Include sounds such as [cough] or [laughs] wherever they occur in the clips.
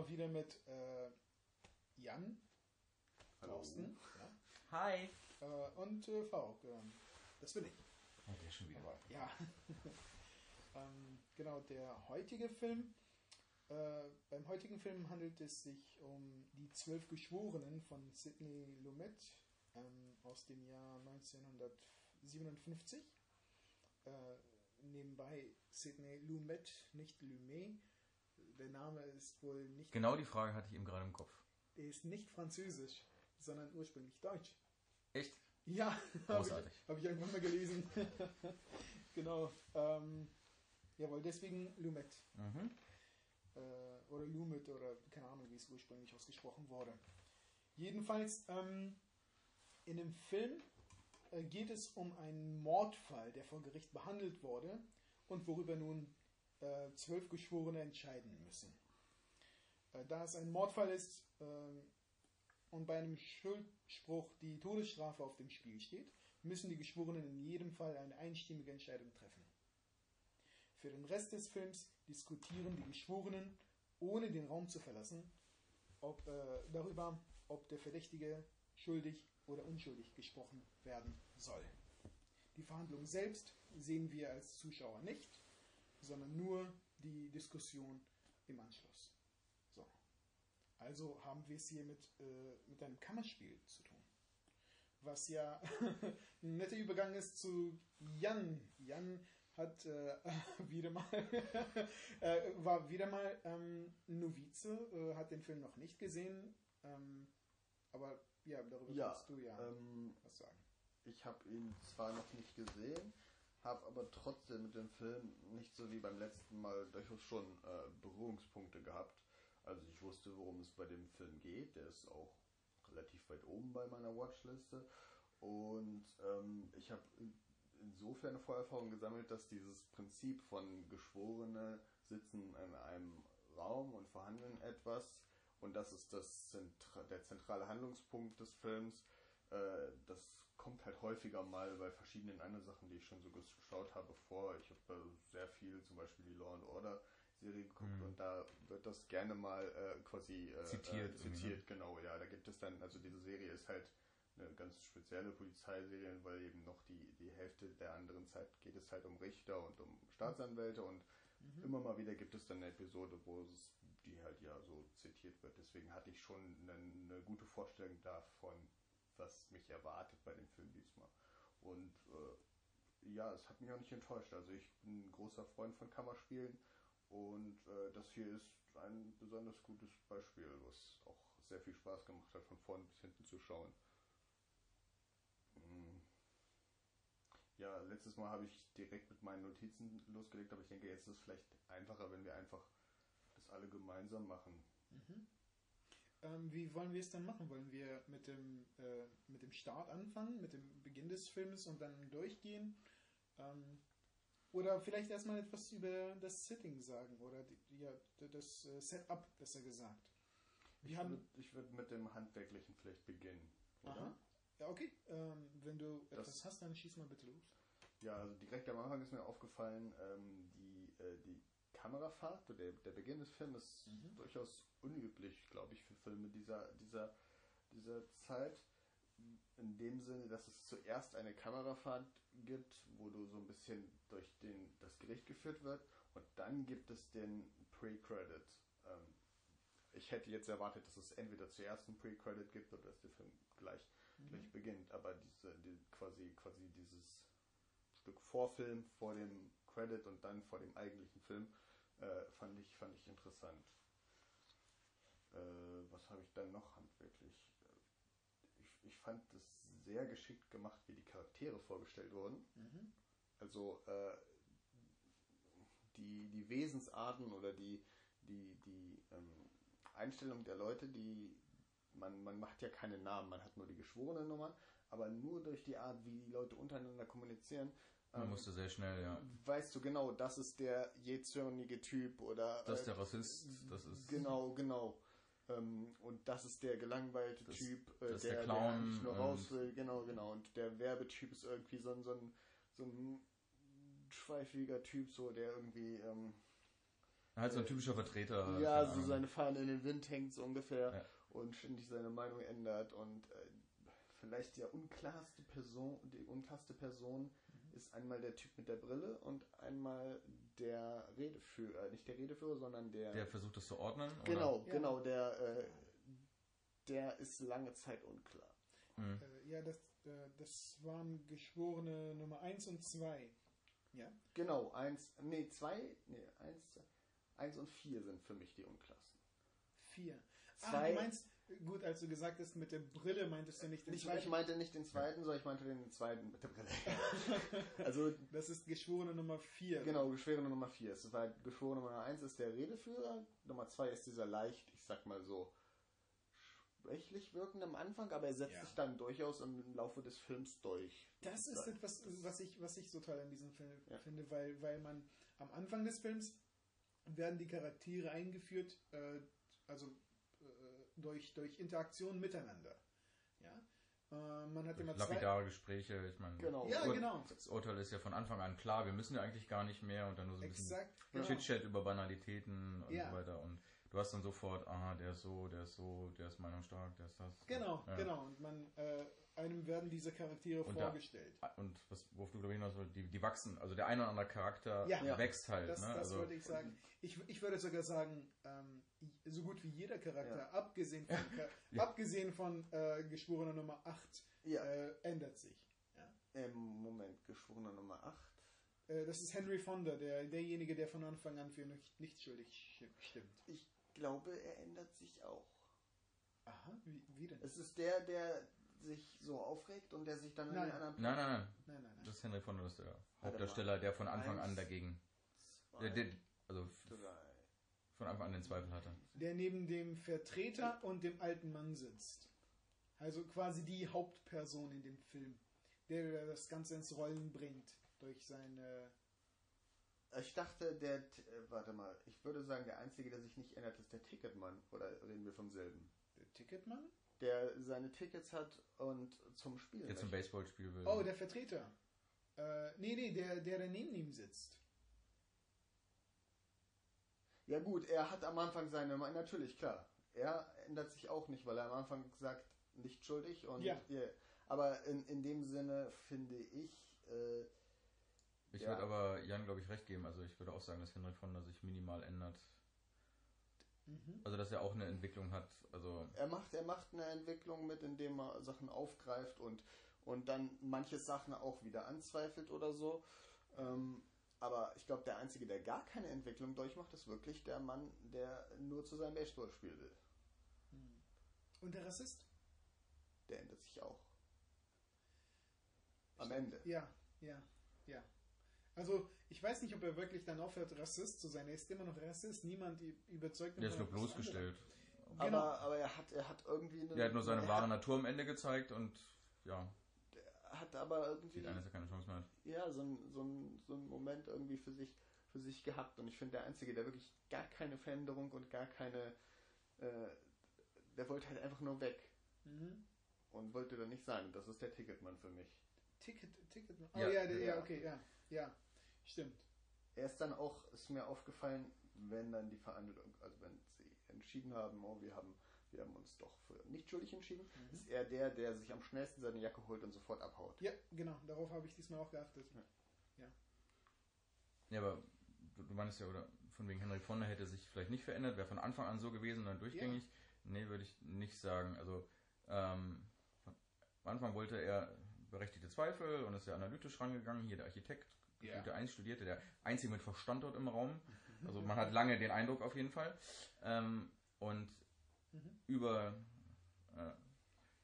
genau, wieder mit äh, Jan, Hallo. Thorsten Hi. ja, äh, und äh, Faruk. ähm, das bin ich. Oh, der schon wieder. Aber, ja. [laughs] ähm, genau, der heutige Film. Äh, beim heutigen Film handelt es sich um die Zwölf Geschworenen von Sidney Lumet ähm, aus dem Jahr 1957. Äh, nebenbei Sidney Lumet, nicht Lumet. Der Name ist wohl nicht, Genau die Frage hatte ich eben gerade im Kopf. der ist nicht französisch, sondern ursprünglich deutsch. Echt? Ja, [laughs] habe ich, Großartig. hab ich irgendwann mal gelesen. [laughs] genau. Ähm, jawohl, deswegen Lumet. Mhm. Äh, oder Lumet oder keine Ahnung, wie es ursprünglich ausgesprochen wurde. Jedenfalls, ähm, in dem Film äh, geht es um einen Mordfall, der vor Gericht behandelt wurde und worüber nun äh, zwölf Geschworene entscheiden müssen. Äh, da es ein Mordfall ist ähm, und bei einem Schuldspruch die Todesstrafe auf dem Spiel steht, müssen die Geschworenen in jedem Fall eine einstimmige Entscheidung treffen. Für den Rest des Films diskutieren die Geschworenen, ohne den Raum zu verlassen, ob, äh, darüber, ob der Verdächtige schuldig oder unschuldig gesprochen werden soll. Die Verhandlung selbst sehen wir als Zuschauer nicht, sondern nur die Diskussion im Anschluss. So. Also haben wir es hier mit, äh, mit einem Kammerspiel zu tun. Was ja [laughs] ein netter Übergang ist zu Jan. Jan hat äh, [laughs] wieder mal [laughs] äh, war wieder mal ähm, Novize, äh, hat den Film noch nicht gesehen, ähm, aber ja, darüber Ja, kannst du ja ähm, was sagen. ich habe ihn zwar noch nicht gesehen, habe aber trotzdem mit dem Film nicht so wie beim letzten Mal durchaus schon äh, Berührungspunkte gehabt. Also ich wusste, worum es bei dem Film geht. Der ist auch relativ weit oben bei meiner Watchliste. Und ähm, ich habe in- insofern eine Vorerfahrung gesammelt, dass dieses Prinzip von Geschworene sitzen in einem Raum und verhandeln etwas und das ist das Zentra der zentrale Handlungspunkt des Films. Äh, das kommt halt häufiger mal bei verschiedenen anderen Sachen, die ich schon so geschaut habe vor. Ich habe äh, sehr viel, zum Beispiel die Law and Order Serie geguckt und da wird das gerne mal äh, quasi äh, Zitiert äh, irgendwie, ne? zitiert genau, ja. Da gibt es dann, also diese Serie ist halt eine ganz spezielle Polizeiserie, weil eben noch die, die Hälfte der anderen Zeit geht es halt um Richter und um Staatsanwälte und immer mal wieder gibt es dann eine Episode, wo es, die halt ja so zitiert wird. Deswegen hatte ich schon eine, eine gute Vorstellung davon, was mich erwartet bei dem Film diesmal. Und äh, ja, es hat mich auch nicht enttäuscht. Also ich bin ein großer Freund von Kammerspielen und äh, das hier ist ein besonders gutes Beispiel, was auch sehr viel Spaß gemacht hat, von vorn bis hinten zu schauen. Mm. Ja, letztes Mal habe ich direkt mit meinen Notizen losgelegt, aber ich denke, jetzt ist es vielleicht einfacher, wenn wir einfach das alle gemeinsam machen. Ähm, wie wollen wir es dann machen? Wollen wir mit dem, äh, mit dem Start anfangen, mit dem Beginn des Films und dann durchgehen? Ähm, oder vielleicht erstmal etwas über das Setting sagen oder die, ja, das äh, Setup, besser gesagt. Wir Ich haben. würde ich mit dem Handwerklichen vielleicht beginnen, oder? Aha. Ja, okay. Ähm, wenn du Das- etwas hast, dann schieß mal bitte los. Ja, also direkt am Anfang ist mir aufgefallen, ähm, die, äh, die Kamerafahrt, der, der Beginn des Films ist durchaus unüblich, glaube ich, für Filme dieser, dieser, dieser Zeit. In dem Sinne, dass es zuerst eine Kamerafahrt gibt, wo du so ein bisschen durch den, das Gericht geführt wird und dann gibt es den Pre-Credit. Ähm, ich hätte jetzt erwartet, dass es entweder zuerst einen Pre-Credit gibt oder dass der Film gleich, gleich beginnt, aber diese, die, quasi, quasi dieses Stück Vorfilm vor dem Credit und dann vor dem eigentlichen Film äh, fand, ich, fand ich interessant. Äh, was habe ich dann noch handwerklich? Ich, ich fand es sehr geschickt gemacht, wie die Charaktere vorgestellt wurden. Also äh, die, die Wesensarten oder die, die, die ähm, Einstellung der Leute, die man, man macht ja keine Namen, man hat nur die geschworenen Nummern, aber nur durch die Art, wie die Leute untereinander kommunizieren, ähm, musste sehr schnell, ja. weißt du genau, das ist der jezörnige Typ oder Das ist äh, der Rassist, das ist. Genau, genau. Ähm, und das ist der gelangweilte Das- Typ, äh, der, der der, Clown eigentlich nur raus will. Genau, genau. Und der Werbetyp ist irgendwie so ein, so ein, so ein hochschweifiger Typ, so der irgendwie ähm, Halt so ein typischer Vertreter. ja so seine Fahne in den Wind hängt so ungefähr Ja. und ständig seine Meinung ändert und äh, vielleicht die unklarste Person, die unklarste Person ist einmal der Typ mit der Brille und einmal der Redeführer, äh, nicht der Redeführer, sondern der, Der versucht das zu ordnen. oder? genau, Ja. genau, der äh, der ist lange Zeit unklar. Hm. Äh, ja, das, äh, das waren Geschworene Nummer 1 und 2. Ja? Genau, eins, nee, zwei, nee, eins, eins und vier sind für mich die unklarsten. 4. Ah, Zwei- du meinst, gut, als du gesagt hast, mit der Brille meintest du nicht den Nicht, zweiten. ich meinte nicht den zweiten, sondern ich meinte den zweiten mit der Brille. [laughs] also das ist Geschworene Nummer 4. Genau, Geschworene Nummer 4. Es war Geschworene Nummer 1 ist der Redeführer, Nummer 2 ist dieser leicht, ich sag mal so, schwächlich wirkende am Anfang, aber er setzt Ja. sich dann durchaus im Laufe des Films durch. Das ist etwas, was ich, was ich so toll an diesem Film Ja. finde, weil, weil man am Anfang des Films werden die Charaktere eingeführt, äh, also durch, durch Interaktion miteinander. Ja? Äh, man hat immer zwei. Lapidare Gespräche, ich meine. Genau. Ja, Ur- genau. Das Urteil ist ja von Anfang an klar, wir müssen ja eigentlich gar nicht mehr und dann nur so ein bisschen Exakt. Genau. Chit-Chat über Banalitäten und Ja. so weiter. Und du hast dann sofort, aha, der ist so, der ist so, der ist meinungsstark, der ist das. Genau, Ja. genau. Und man, äh, einem werden diese Charaktere Und da- vorgestellt. Und was, worauf du glaube ich hinaus wolltest, die, die wachsen, also der eine oder andere Charakter Ja. Ja. wächst halt. Das, ne? das also, wollte ich sagen. Ich, ich würde sogar sagen, ähm, so gut wie jeder Charakter, Ja. abgesehen von, [laughs] abgesehen von äh, Geschworener Nummer 8, Ja. äh, ändert sich. Ja? Im Moment, Geschworene Nummer 8. Äh, das ist Henry Fonda, der, derjenige, der von Anfang an für nicht, nicht schuldig sch- stimmt. Ich glaube, er ändert sich auch. Aha, wie, wie denn? Es ist der, der sich so aufregt und der sich dann in Nein. den anderen nein, nein, nein. Nein, nein. Das ist Henry Fonda, das ist der mal. Hauptdarsteller, der von Anfang an Eins, dagegen, zwei, der, der, also drei. von Anfang an den Zweifel hatte. Der neben dem Vertreter und dem alten Mann sitzt. Also quasi die Hauptperson in dem Film, der das Ganze ins Rollen bringt durch seine. Ich dachte, der, äh, warte mal, ich würde sagen, der Einzige, der sich nicht ändert, ist der Ticketmann. Oder reden wir vom selben? Der Ticketmann? Der seine Tickets hat und zum Spielen. Der zum. Baseballspiel will. Oh, der Vertreter. Äh, nee, nee, der, der, neben ihm sitzt. Ja gut, er hat am Anfang seine, natürlich klar. Er ändert sich auch nicht, weil er am Anfang sagt, nicht schuldig und Ja. ihr- aber in, in dem Sinne finde ich, äh, Ich Ja. würde aber Jan, glaube ich, recht geben. Also ich würde auch sagen, dass Henry Fonda sich minimal ändert. Mhm. Also dass er auch eine Entwicklung hat. Also er macht, er macht eine Entwicklung mit, indem er Sachen aufgreift und, und dann manche Sachen auch wieder anzweifelt oder so. Ähm, aber ich glaube, der Einzige, der gar keine Entwicklung durchmacht, ist wirklich der Mann, der nur zu seinem Baseballspiel will. Hm. Und der Rassist? Der ändert sich auch. Am Ende. Ja, ja, ja. Also, ich weiß nicht, ob er wirklich dann aufhört, Rassist zu sein. Er ist immer noch Rassist. Niemand überzeugt ihn der ist nur bloßgestellt. Genau. Aber, aber er hat, er hat irgendwie eine, Der hat nur seine er wahre hat, Natur am Ende gezeigt und ja, hat aber irgendwie sieht einer, dass er keine Chance mehr hat. ja, so ein, so, ein, so ein Moment irgendwie für sich, für sich gehabt. Und ich finde, der Einzige, der wirklich gar keine Veränderung und gar keine, äh, der wollte halt einfach nur weg Mhm. und wollte da nicht sein. Das ist der Ticketmann für mich. Ticket, Ticket. Oh Ja, ja, der, ja, ja. okay, ja, ja. Stimmt. Er ist dann auch, ist mir aufgefallen, wenn dann die Verhandlung, also wenn sie entschieden haben, oh, wir haben, wir haben uns doch für nicht schuldig entschieden, Mhm. ist er der, der sich am schnellsten seine Jacke holt und sofort abhaut. Ja, genau. Darauf habe ich diesmal auch geachtet. Ja, aber du, du meinst ja, oder von wegen Henry Fonda hätte sich vielleicht nicht verändert, wäre von Anfang an so gewesen, dann durchgängig. Nee, würde ich nicht sagen. Also ähm, von- am Anfang wollte er berechtigte Zweifel und ist ja analytisch rangegangen. Hier der Architekt, Ja. der Einstudierte, der einzige mit Verstand dort im Raum. Also man hat lange den Eindruck auf jeden Fall. Ähm, und Mhm. über, äh,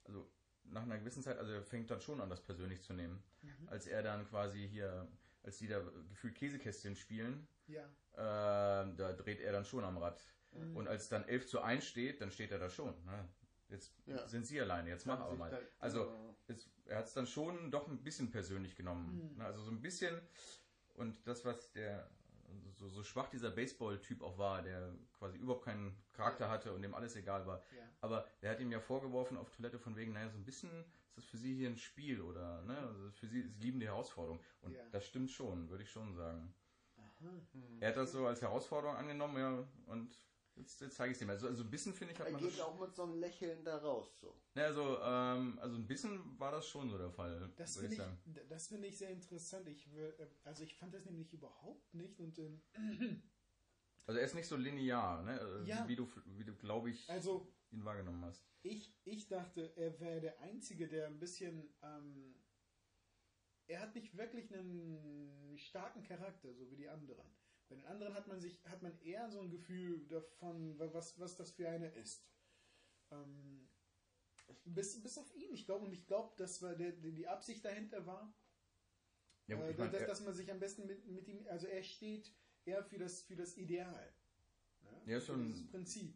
also nach einer gewissen Zeit, also er fängt dann schon an, das persönlich zu nehmen. Mhm. Als er dann quasi hier, als die da gefühlt Käsekästchen spielen, Ja. äh, da dreht er dann schon am Rad. Mhm. Und als dann 11 zu 1 steht, dann steht er da schon. Ne? Jetzt Ja. sind sie alleine, jetzt mach aber mal. Also, äh, es, er hat es dann schon doch ein bisschen persönlich genommen. Mhm. Ne? Also so ein bisschen. Und das, was der so, so schwach dieser Baseball-Typ auch war, der quasi überhaupt keinen Charakter hatte und dem alles egal war. Ja. Aber der hat ihm ja vorgeworfen auf Toilette von wegen, naja, so ein bisschen ist das für sie hier ein Spiel oder, ne, also für sie, sie lieben die Herausforderung. Und Ja. das stimmt schon, würde ich schon sagen. Aha. Er hat das so als Herausforderung angenommen, ja, und jetzt, jetzt zeige ich es ihm. Also, also ein bisschen finde ich, hat Er man geht das. auch mit so einem Lächeln da raus. So. Ne, also, ähm, also ein bisschen war das schon so der Fall, Das finde ich ich, sagen. d- das finde ich sehr interessant. Ich will, äh, also ich fand das nämlich überhaupt nicht und ähm, Also er ist nicht so linear, ne? äh, Ja. Wie du, wie du glaube ich, also ihn wahrgenommen hast. ich, ich dachte, er wäre der Einzige, der ein bisschen, ähm, er hat nicht wirklich einen starken Charakter, so wie die anderen. Bei den anderen hat man sich, hat man eher so ein Gefühl davon, wa- was, was das für eine ist. Ähm, bis, bis auf ihn, ich glaube, und ich glaube, dass war der, die Absicht dahinter war, Ja, äh, ich mein, dass, dass man sich am besten mit, mit ihm, also er steht eher für das, für das Ideal. Ne? Ja, Für schon- Das Prinzip.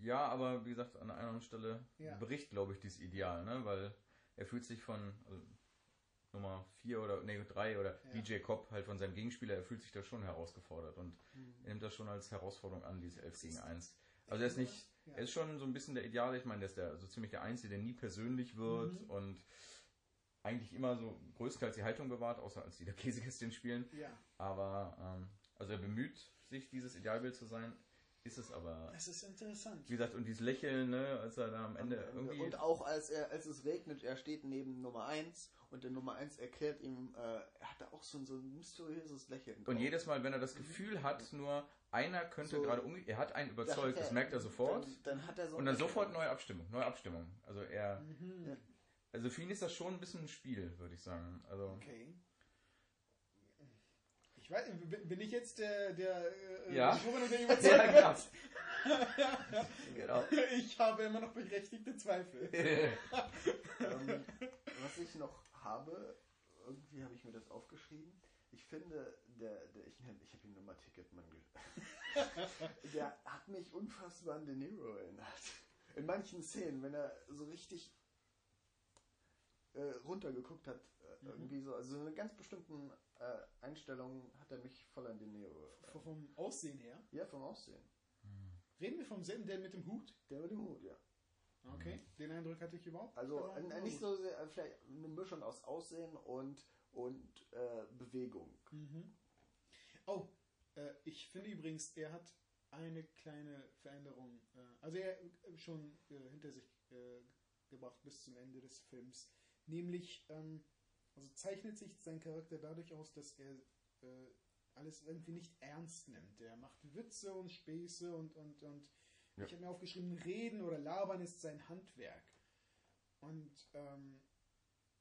Ja, aber wie gesagt, an einer anderen Stelle Ja. bricht, glaube ich, dieses Ideal, ne? Weil er fühlt sich von also, Nummer 4 oder nee, 3 oder Ja. DJ Cobb halt von seinem Gegenspieler, er fühlt sich da schon herausgefordert und Mhm. nimmt das schon als Herausforderung an, dieses 11 gegen 1. Also er ist nicht, Ja. er ist schon so ein bisschen der Ideale, ich meine, der ist der, so ziemlich der Einzige, der nie persönlich wird Mhm. und eigentlich immer so größtenteils die Haltung bewahrt, außer als die der Käsekästchen spielen. Ja, Aber, ähm, also er bemüht sich, dieses Idealbild zu sein, ist es aber, das ist interessant. wie gesagt, und dieses Lächeln, ne, als er da am Ende irgendwie. Und auch als er, als es regnet, er steht neben Nummer 1 und der Nummer 1 erklärt ihm, äh, er hat da auch so ein, so ein mysteriöses Lächeln. Und drauf. jedes Mal, wenn er das Gefühl hat, nur einer könnte So. gerade umgehen, er hat einen überzeugt, das merkt er sofort. Dann, dann hat er so Und dann Lächeln. sofort neue Abstimmung, neue Abstimmung. Also er, Mhm. Also für ihn ist das schon ein bisschen ein Spiel, würde ich sagen. Also Okay. Ich weiß, bin bin ich jetzt der, der, äh, Ja. Geschworene, der [laughs] ja, genau. genau. [laughs] Ich habe immer noch berechtigte Zweifel. [laughs] ähm, was ich noch habe, irgendwie habe ich mir das aufgeschrieben. Ich finde, der, der ich, ich habe ihn nur mal Ticketmann Der hat mich unfassbar an De Niro erinnert. In manchen Szenen, wenn er so richtig äh, runtergeguckt hat, äh, Mhm. irgendwie so, also in einer ganz bestimmten äh, Einstellung hat er mich voll an De Niro. V- Vom Aussehen her. Ja, vom Aussehen. Reden wir vom selben, der mit dem Hut? Der mit dem Hut, ja. Okay, den Eindruck hatte ich überhaupt. Also äh, nicht so sehr, äh, vielleicht eine Mischung aus Aussehen und, und äh, Bewegung. Mhm. Oh, äh, ich finde übrigens, er hat eine kleine Veränderung, äh, also er äh, schon äh, hinter sich äh, gebracht bis zum Ende des Films. Nämlich, ähm, also zeichnet sich sein Charakter dadurch aus, dass er äh, alles irgendwie nicht ernst nimmt. Er macht Witze und Späße und, und, und Ja. ich habe mir aufgeschrieben, Reden oder Labern ist sein Handwerk. Und ähm,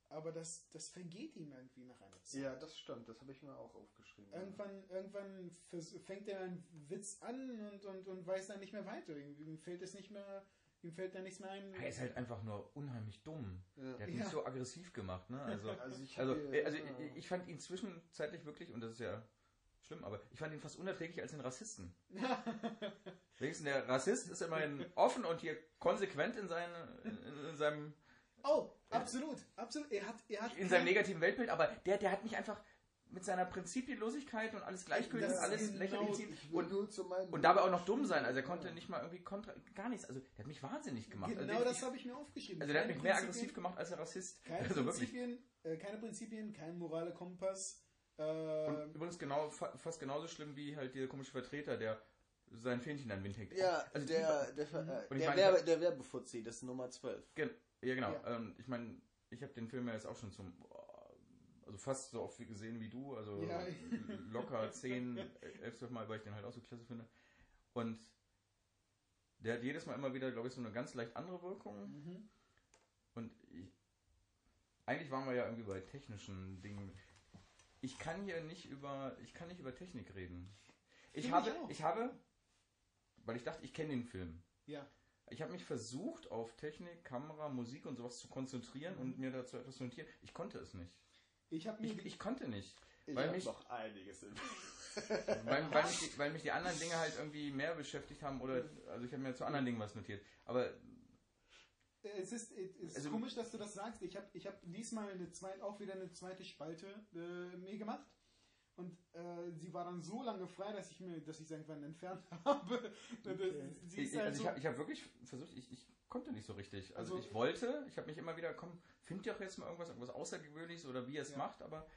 aber das, das vergeht ihm irgendwie nach einer Zeit. Ja, das stimmt, das habe ich mir auch aufgeschrieben. Irgendwann, irgendwann vers- fängt er einen Witz an und, und, und weiß dann nicht mehr weiter. Ihm fällt es nicht mehr, ihm fällt da nichts mehr ein. Er ist halt einfach nur unheimlich dumm. Ja. Der hat Ja. mich so aggressiv gemacht, ne? Also, [laughs] Also ich, also, also ich, ich fand ihn zwischenzeitlich wirklich, und das ist ja schlimm, aber ich fand ihn fast unerträglich als den Rassisten. [laughs] Wenigstens der Rassist ist immerhin offen und hier konsequent in, seinen, in, in seinem oh, absolut, absolut. Er hat, er hat in seinem negativen Weltbild, aber der, der hat mich einfach mit seiner Prinzipienlosigkeit und alles gleichgültig, Das alles genau- lächerlich ziehen ich will und, und dabei auch noch dumm sein. Also er konnte nicht mal irgendwie kontra, gar nichts. Also der hat mich wahnsinnig gemacht. Genau also, das habe ich mir aufgeschrieben. also der hat mich mehr aggressiv gemacht als der Rassist. Keine Also. Prinzipien, äh, keine Prinzipien, kein moraler Kompass. Und Äh, übrigens genau, fa fast genauso schlimm wie halt dieser komische Vertreter, der sein Fähnchen an den Wind hängt. Ja, also die- der, der, Ver- äh, der, Werbe, der Werbefuzzi, das ist Nummer 12. Gen ja, genau. Ja. Ähm, ich meine, ich habe den Film ja jetzt auch schon zum, also fast so oft gesehen wie du, also Ja. locker 10, 11, 12 Mal, weil ich den halt auch so klasse finde. Und der hat jedes Mal immer wieder, glaube ich, so eine ganz leicht andere Wirkung. mhm. Und ich, eigentlich waren wir ja irgendwie bei technischen Dingen. Ich kann hier nicht über, ich kann nicht über Technik reden. Ich Finde habe, ich ich habe, weil ich dachte, ich kenne den Film. Ja. Ich habe mich versucht, auf Technik, Kamera, Musik und sowas zu konzentrieren und mir dazu etwas zu notieren. Ich konnte es nicht. Ich mir Ich, ich konnte nicht. Ich Weil hab mich- noch einiges im [laughs] Weil, weil, mich die, weil mich die anderen Dinge halt irgendwie mehr beschäftigt haben oder, also ich habe mir zu anderen Dingen was notiert. Aber Es ist, es ist Also- komisch, dass du das sagst. Ich habe ich hab diesmal eine zweite, auch wieder eine zweite Spalte äh, mir gemacht. Und äh, sie war dann so lange frei, dass ich mir, dass ich sie irgendwann entfernt [laughs] habe. Okay. Ich, halt also so ich habe hab wirklich versucht, ich, ich konnte nicht so richtig. Also, also ich wollte, ich habe mich immer wieder, komm, find doch jetzt mal irgendwas, irgendwas Außergewöhnliches oder wie er es ja. macht, aber,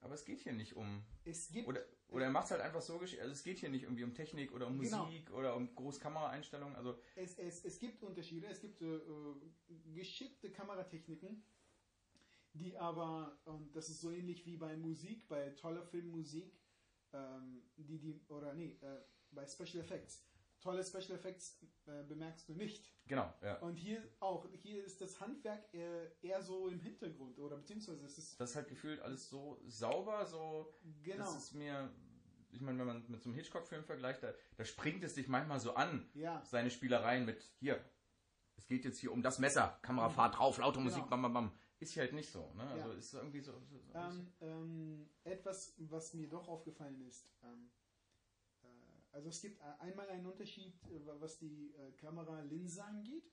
aber es geht hier nicht um. Es gibt. Oder, oder er macht es halt einfach so, also es geht hier nicht irgendwie um Technik oder um genau. Musik oder um Großkameraeinstellungen. Also es, es, es gibt Unterschiede, es gibt äh, geschickte Kameratechniken, die aber, und das ist so ähnlich wie bei Musik, bei toller Filmmusik, ähm, die, die, oder nee, äh, bei Special Effects. Tolle Special Effects äh, bemerkst du nicht. Genau, ja. Und hier auch, hier ist das Handwerk eher, eher so im Hintergrund, oder beziehungsweise es ist. Das ist halt gefühlt alles so sauber, so. Genau. Das ist mir, ich meine, wenn man mit so einem Hitchcock-Film vergleicht, da, da springt es dich manchmal so an, ja. seine Spielereien mit, hier, es geht jetzt hier um das Messer, Kamerafahrt drauf, laute Musik, genau. bam, bam, bam. Ist hier halt nicht so, ne? Also ist irgendwie so. so, so ähm, ähm, etwas, was mir doch aufgefallen ist, ähm, äh, also es gibt einmal einen Unterschied, äh, was die äh, Kameralinse angeht.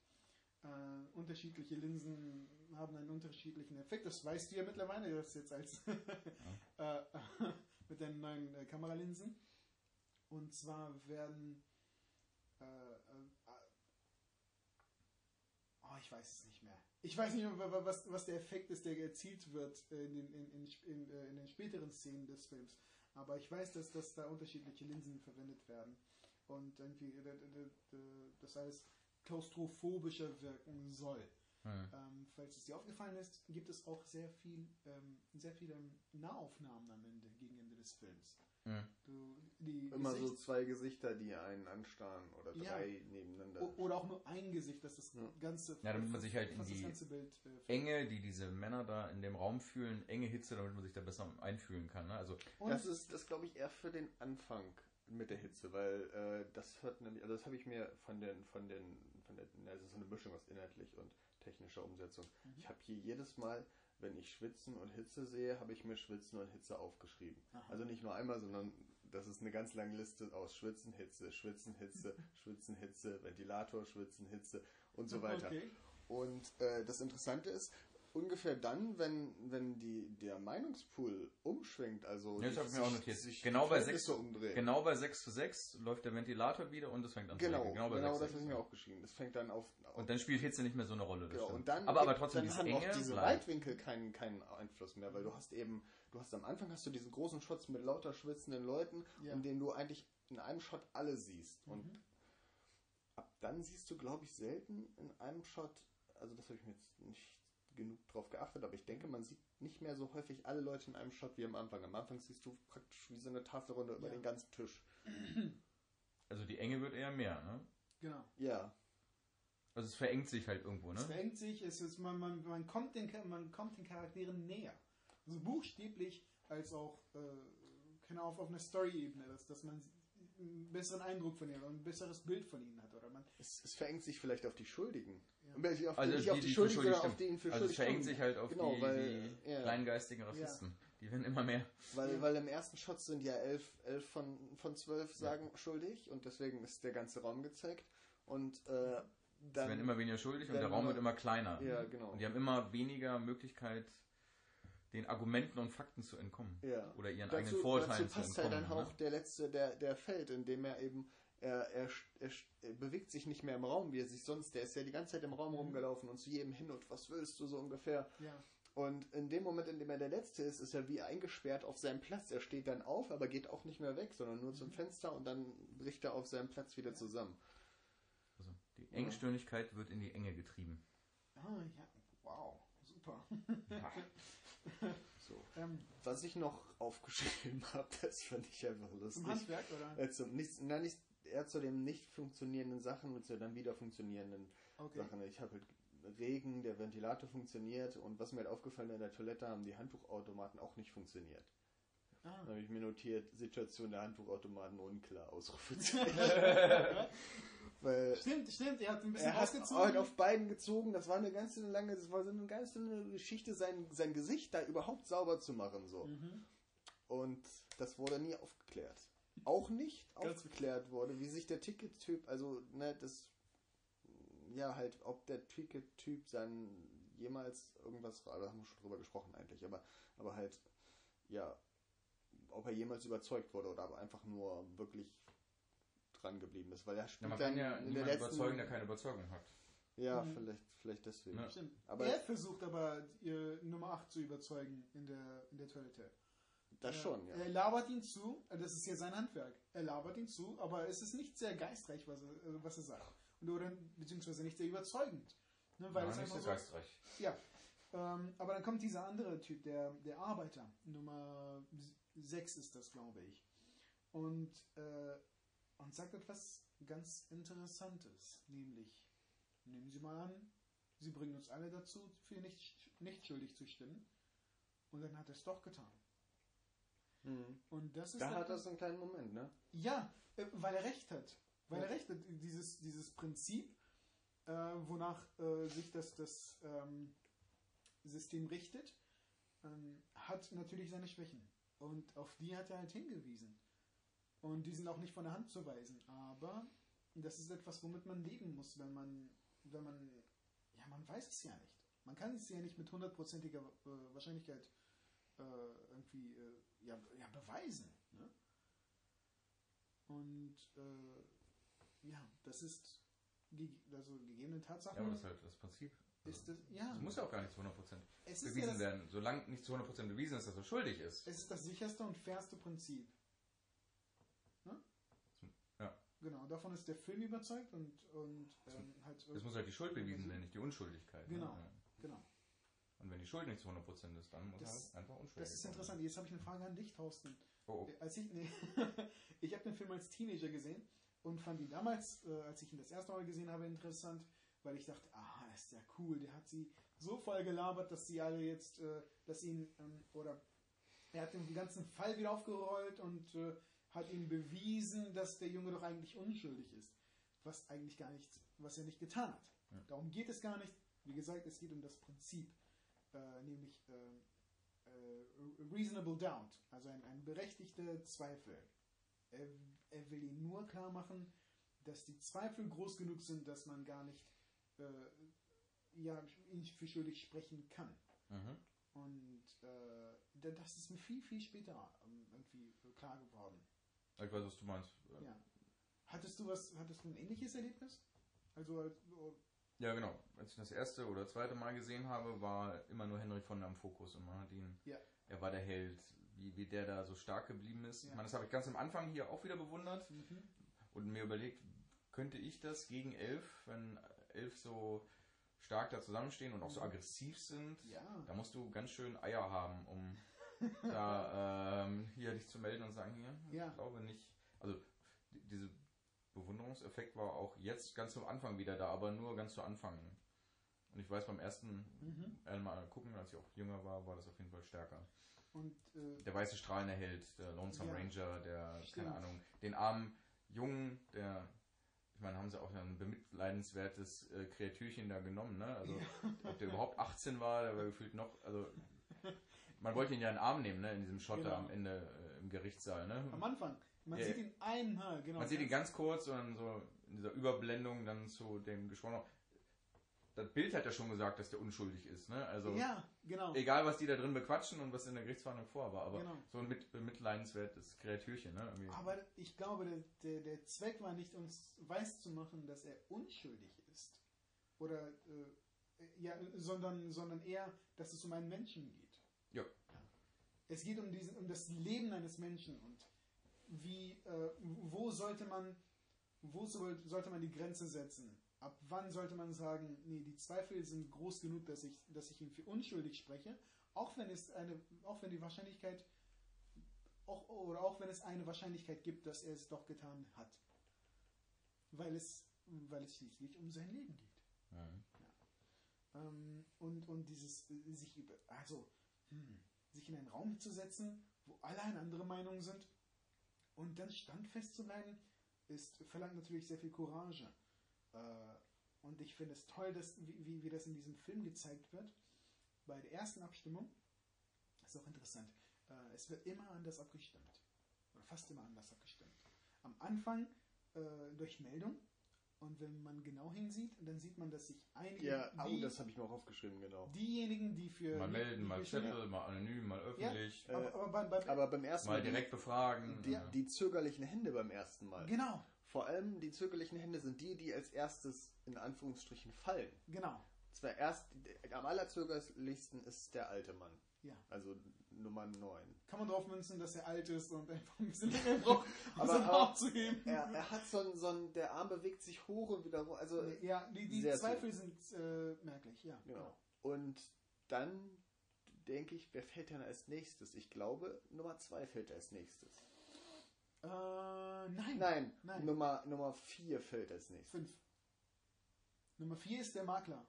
Äh, unterschiedliche Linsen haben einen unterschiedlichen Effekt. Das weißt du ja mittlerweile, das jetzt als [laughs] ja. Äh, [laughs] mit den neuen äh, Kameralinsen. Und zwar werden oh, ich weiß es nicht mehr. Ich weiß nicht was, was der Effekt ist, der erzielt wird in den, in, in, in, äh, in den späteren Szenen des Films. Aber ich weiß, dass, dass da unterschiedliche Linsen verwendet werden. Und irgendwie, das heißt, klaustrophobischer wirken soll. Mhm. Ähm, falls es dir aufgefallen ist, gibt es auch sehr viel, ähm, sehr viele Nahaufnahmen am Ende, gegen Ende des Films. Mhm. Du, Immer Gesicht so zwei Gesichter, die einen anstarren oder drei ja. nebeneinander. O oder auch nur ein Gesicht, dass das ja. ganze Ja, damit man sich halt in die Bild, äh, Enge, die diese Männer da in dem Raum fühlen, enge Hitze, damit man sich da besser einfühlen kann. Ne? Also das ist das glaube ich eher für den Anfang mit der Hitze, weil äh, das hört nämlich, also das habe ich mir von den von den von der, also so eine Mischung aus inhaltlich und technischer Umsetzung. Mhm. Ich habe hier jedes Mal wenn ich Schwitzen und Hitze sehe, habe ich mir Schwitzen und Hitze aufgeschrieben. Aha. Also nicht nur einmal, sondern das ist eine ganz lange Liste aus Schwitzen, Hitze, Schwitzen, Hitze, [laughs] Schwitzen, Hitze, Ventilator, Schwitzen, Hitze und so [laughs] weiter. Okay. Und äh, das Interessante ist, ungefähr dann, wenn, wenn die, der Meinungspool umschwenkt, also ja, das habe ich mir auch notiert. Genau bei, 6, genau bei 6 zu 6 läuft der Ventilator wieder und es fängt an genau, zu Genau, genau das habe ich mir auch geschrieben. Das fängt dann auf, auf, Und dann spielt Hitze nicht mehr so eine Rolle. Genau, und dann aber, aber trotzdem dann haben auch diese. Weitwinkel keinen, keinen Einfluss mehr, weil du hast eben, du hast am Anfang hast du diesen großen Schutz mit lauter schwitzenden Leuten, ja. in dem du eigentlich in einem Shot alle siehst. Mhm. Und ab dann siehst du, glaube ich, selten in einem Shot, also das habe ich mir jetzt nicht genug drauf geachtet, aber ich denke, man sieht nicht mehr so häufig alle Leute in einem Shot wie am Anfang. Am Anfang siehst du praktisch wie so eine Tafelrunde ja. über den ganzen Tisch. [clears throat] Also die Enge wird eher mehr, ne? Genau. Ja. Also es verengt sich halt irgendwo, ne? Es verengt sich, es ist, man, man, man, kommt den, man kommt den Charakteren näher. Also buchstäblich als auch äh, keine auf, auf einer Story-Ebene, dass, dass man einen besseren Eindruck von ihnen, ein besseres Bild von ihnen hat. Es, es verengt sich vielleicht auf die Schuldigen. Ja. Auf also die, auf die, die Schuldigen, sondern auf die ihn für Also es verengt sich halt auf genau, die, weil, die ja. kleingeistigen Rassisten. Ja. Die werden immer mehr. Weil, weil im ersten Shot sind ja elf, elf von, von zwölf sagen schuldig und deswegen ist der ganze Raum gezeigt. Und äh, dann... Sie werden immer weniger schuldig und der Raum wird immer kleiner. Ja, genau. Und die haben immer weniger Möglichkeit, den Argumenten und Fakten zu entkommen. Ja. Oder ihren dazu, eigenen Vorurteilen zu entkommen. Dazu passt halt dann ne? auch der letzte, der, der fällt, indem er eben er, er, er, er, bewegt sich nicht mehr im Raum, wie er sich sonst, der ist ja die ganze Zeit im Raum mhm. rumgelaufen und zu jedem hin und was willst du so ungefähr. Ja. Und in dem Moment, in dem er der Letzte ist, ist er wie eingesperrt auf seinem Platz. Er steht dann auf, aber geht auch nicht mehr weg, sondern nur mhm. zum Fenster und dann bricht er auf seinem Platz wieder zusammen. Also die Engstirnigkeit ja. wird in die Enge getrieben. Ah, ja, wow, super. Ja. [laughs] So. Ähm, Was ich noch aufgeschrieben [laughs] habe, das fand ich einfach lustig. Zum Handwerk, oder? Äh, zum, nicht, nein, nicht, eher zu den nicht funktionierenden Sachen und zu den wieder funktionierenden okay. Sachen. Ich habe halt Regen, der Ventilator funktioniert und was mir halt aufgefallen in der Toilette haben die Handtuchautomaten auch nicht funktioniert. Ah. Dann habe ich mir notiert, Situation der Handtuchautomaten unklar, Ausrufezeichen. [laughs] [laughs] Weil stimmt, stimmt, er hat ein bisschen er ausgezogen. Hat auf beiden gezogen, das war eine ganz lange, das war so eine ganz lange Geschichte, sein, sein Gesicht da überhaupt sauber zu machen. so. Mhm. Und das wurde nie aufgeklärt. Auch nicht [laughs] aufgeklärt wurde, wie sich der Ticket-Typ, also, ne, das, ja, halt, ob der Ticket-Typ sein jemals irgendwas, da haben wir schon drüber gesprochen eigentlich, aber, aber halt, ja, ob er jemals überzeugt wurde oder aber einfach nur wirklich dran geblieben ist, weil er Ja, spielt man kann dann ja in der letzten, überzeugen, der keine Überzeugung hat. Ja, Mhm. vielleicht, vielleicht deswegen. Ja. Stimmt. Aber- er versucht aber, ihr Nummer 8 zu überzeugen in der, in der Toilette. Das Er- schon, ja. Er labert ihn zu, das ist ja sein Handwerk. Er labert ihn zu, aber es ist nicht sehr geistreich, was er, äh, was er sagt. Und, oder, beziehungsweise nicht sehr überzeugend. Ne, weil es nicht so so, geistreich. ja. Ähm, aber dann kommt dieser andere Typ, der, der Arbeiter. Nummer 6 ist das, glaube ich. Und, äh, und sagt etwas ganz Interessantes. Nämlich, nehmen Sie mal an, Sie bringen uns alle dazu, für nicht, nicht schuldig zu stimmen. Und dann hat er es doch getan. Mhm. Und das ist Da dann- hat er so einen kleinen Moment, ne? ja, äh, weil er recht hat. Weil Ja. er recht hat. Dieses, dieses Prinzip, äh, wonach äh, sich das, das ähm, System richtet, ähm, hat natürlich seine Schwächen. Und auf die hat er halt hingewiesen. Und die sind auch nicht von der Hand zu weisen. Aber das ist etwas, womit man leben muss, wenn man, wenn man, ja, man weiß es ja nicht. Man kann es ja nicht mit hundertprozentiger äh, Wahrscheinlichkeit äh, irgendwie äh, ja, ja, beweisen. Ne? Und äh, ja, das ist ge also gegebenen Ja, Tatsachen aber das ist halt das Prinzip. ist das ja Das muss ja auch gar nicht zu 100% es ja bewiesen das, werden. Solange nicht zu 100% bewiesen ist, dass er schuldig ist. es ist das sicherste und fairste Prinzip. Ne? Ja. Genau, davon ist der Film überzeugt und, und ähm, halt Es muss halt die Schuld bewiesen werden, nicht die Unschuldigkeit. Genau. Ne? Ja. genau. Und wenn die Schuld nicht zu 100% ist, dann muss Das- er halt einfach unschuldig Das ist interessant. Jetzt habe ich eine Frage an dich, Thorsten. Oh, oh. Äh, Als ich, nee, [laughs] ich habe den Film als Teenager gesehen und fand ihn damals, äh, als ich ihn das erste Mal gesehen habe, interessant, weil ich dachte, ah, ist ja cool, der hat sie so voll gelabert, dass sie alle jetzt, äh, dass ihn, ähm, oder er hat den ganzen Fall wieder aufgerollt und hat ihm bewiesen, dass der Junge doch eigentlich unschuldig ist. Was eigentlich gar nicht, was er nicht getan hat. Ja. Darum geht es gar nicht. Wie gesagt, es geht um das Prinzip, äh, nämlich äh, äh, reasonable doubt, also ein, ein berechtigter Zweifel. Er, er will ihn nur klar machen, dass die Zweifel groß genug sind, dass man gar nicht äh, ja, ihn für schuldig sprechen kann. Mhm. Und äh, da- das ist mir viel, viel später ähm, irgendwie klar geworden. Ich weiß, was du meinst. Ja. Hattest du was, hattest du ein ähnliches Erlebnis? Also, als- Ja, genau. Als ich das erste oder zweite Mal gesehen habe, war immer nur Henry Fonda im Fokus und man hat ihn, Ja. er war der Held, wie, wie der da so stark geblieben ist. Ja. Ich meine, das habe ich ganz am Anfang hier auch wieder bewundert mhm. und mir überlegt, könnte ich das gegen elf, wenn elf so stark da zusammenstehen und auch so Mhm. aggressiv sind, ja. da musst du ganz schön Eier haben, um [laughs] da ähm, hier dich zu melden und sagen, hier, Ja. ich glaube nicht. Also die- diese Bewunderungseffekt war auch jetzt ganz zum Anfang wieder da, aber nur ganz zu Anfang. Und ich weiß, beim ersten Mhm. einmal gucken, als ich auch jünger war, war das auf jeden Fall stärker. Und äh, Der weiße strahlende Held, der Lonesome Ja. Ranger, der, Stimmt. keine Ahnung, den armen Jungen, der, ich meine, haben sie auch ein bemitleidenswertes äh, Kreatürchen da genommen, ne? Also, ob der überhaupt 18 war, der war gefühlt noch, also, [laughs] man wollte ihn ja in den Arm nehmen, ne? In diesem Schotter Genau. am Ende äh, im Gerichtssaal, ne? am Anfang, man Ja, sieht ihn einmal, genau. Man sieht ihn ganz kurz und dann so in dieser Überblendung dann zu dem Geschworenen. Das Bild hat ja schon gesagt, dass der unschuldig ist, ne? Also, Ja, genau. egal was die da drin bequatschen und was in der Gerichtsverhandlung vor war, aber Genau. so ein mit, bemitleidenswertes Kreatürchen, ne? Irgendwie. Aber ich glaube, der, der, der Zweck war nicht, uns weiß zu machen, dass er unschuldig ist. Oder, äh, ja, sondern, sondern eher, dass es um einen Menschen geht. Ja. Es geht um, diesen, um das Leben eines Menschen und wie, äh, wo sollte man, wo soll, sollte man die Grenze setzen? Ab wann sollte man sagen, nee, die Zweifel sind groß genug, dass ich, dass ich ihn für unschuldig spreche, auch wenn es eine, auch wenn die Wahrscheinlichkeit auch, oder auch wenn es eine Wahrscheinlichkeit gibt, dass er es doch getan hat. Weil es, weil es schließlich um sein Leben geht. Mhm. Ähm, und, und dieses sich über, also hm, sich in einen Raum zu setzen, wo alle eine andere Meinung sind und dann standfest zu bleiben, ist, verlangt natürlich sehr viel Courage. Äh, und ich finde es toll, dass, wie, wie, das in diesem Film gezeigt wird. Bei der ersten Abstimmung ist auch interessant. Äh, es wird immer anders abgestimmt. Oder fast immer anders abgestimmt. Am Anfang äh, durch Meldung Und wenn man genau hinsieht, dann sieht man, dass sich einige, Ja, oh, die, das habe ich mir auch aufgeschrieben, genau. diejenigen, die für... Mal melden, mal Zettel, mal anonym, mal öffentlich, Aber, aber bei, bei, Aber beim ersten mal Mal, direkt befragen. die, die, die zögerlichen Hände beim ersten Mal. Genau, Vor allem die zögerlichen Hände sind die, die als erstes in Anführungsstrichen fallen. genau. Zwar erst, am allerzögerlichsten ist der alte Mann. Ja. Also Nummer 9. Kann man drauf münzen, dass er alt ist und einfach ein bisschen länger braucht, um [laughs] Aber- seinen aber- Arm zu heben. Er, er hat so ein, so ein, der Arm bewegt sich hoch und wieder hoch. Also, Ja, die, die Zweifel sind äh, merklich, ja. genau. Und dann denke ich, wer fällt denn als nächstes? Ich glaube, Nummer 2 fällt als nächstes. Äh, nein. Nein, Nein. Nummer, Nummer 4 fällt als nächstes. Fünf. Nummer vier ist der Makler.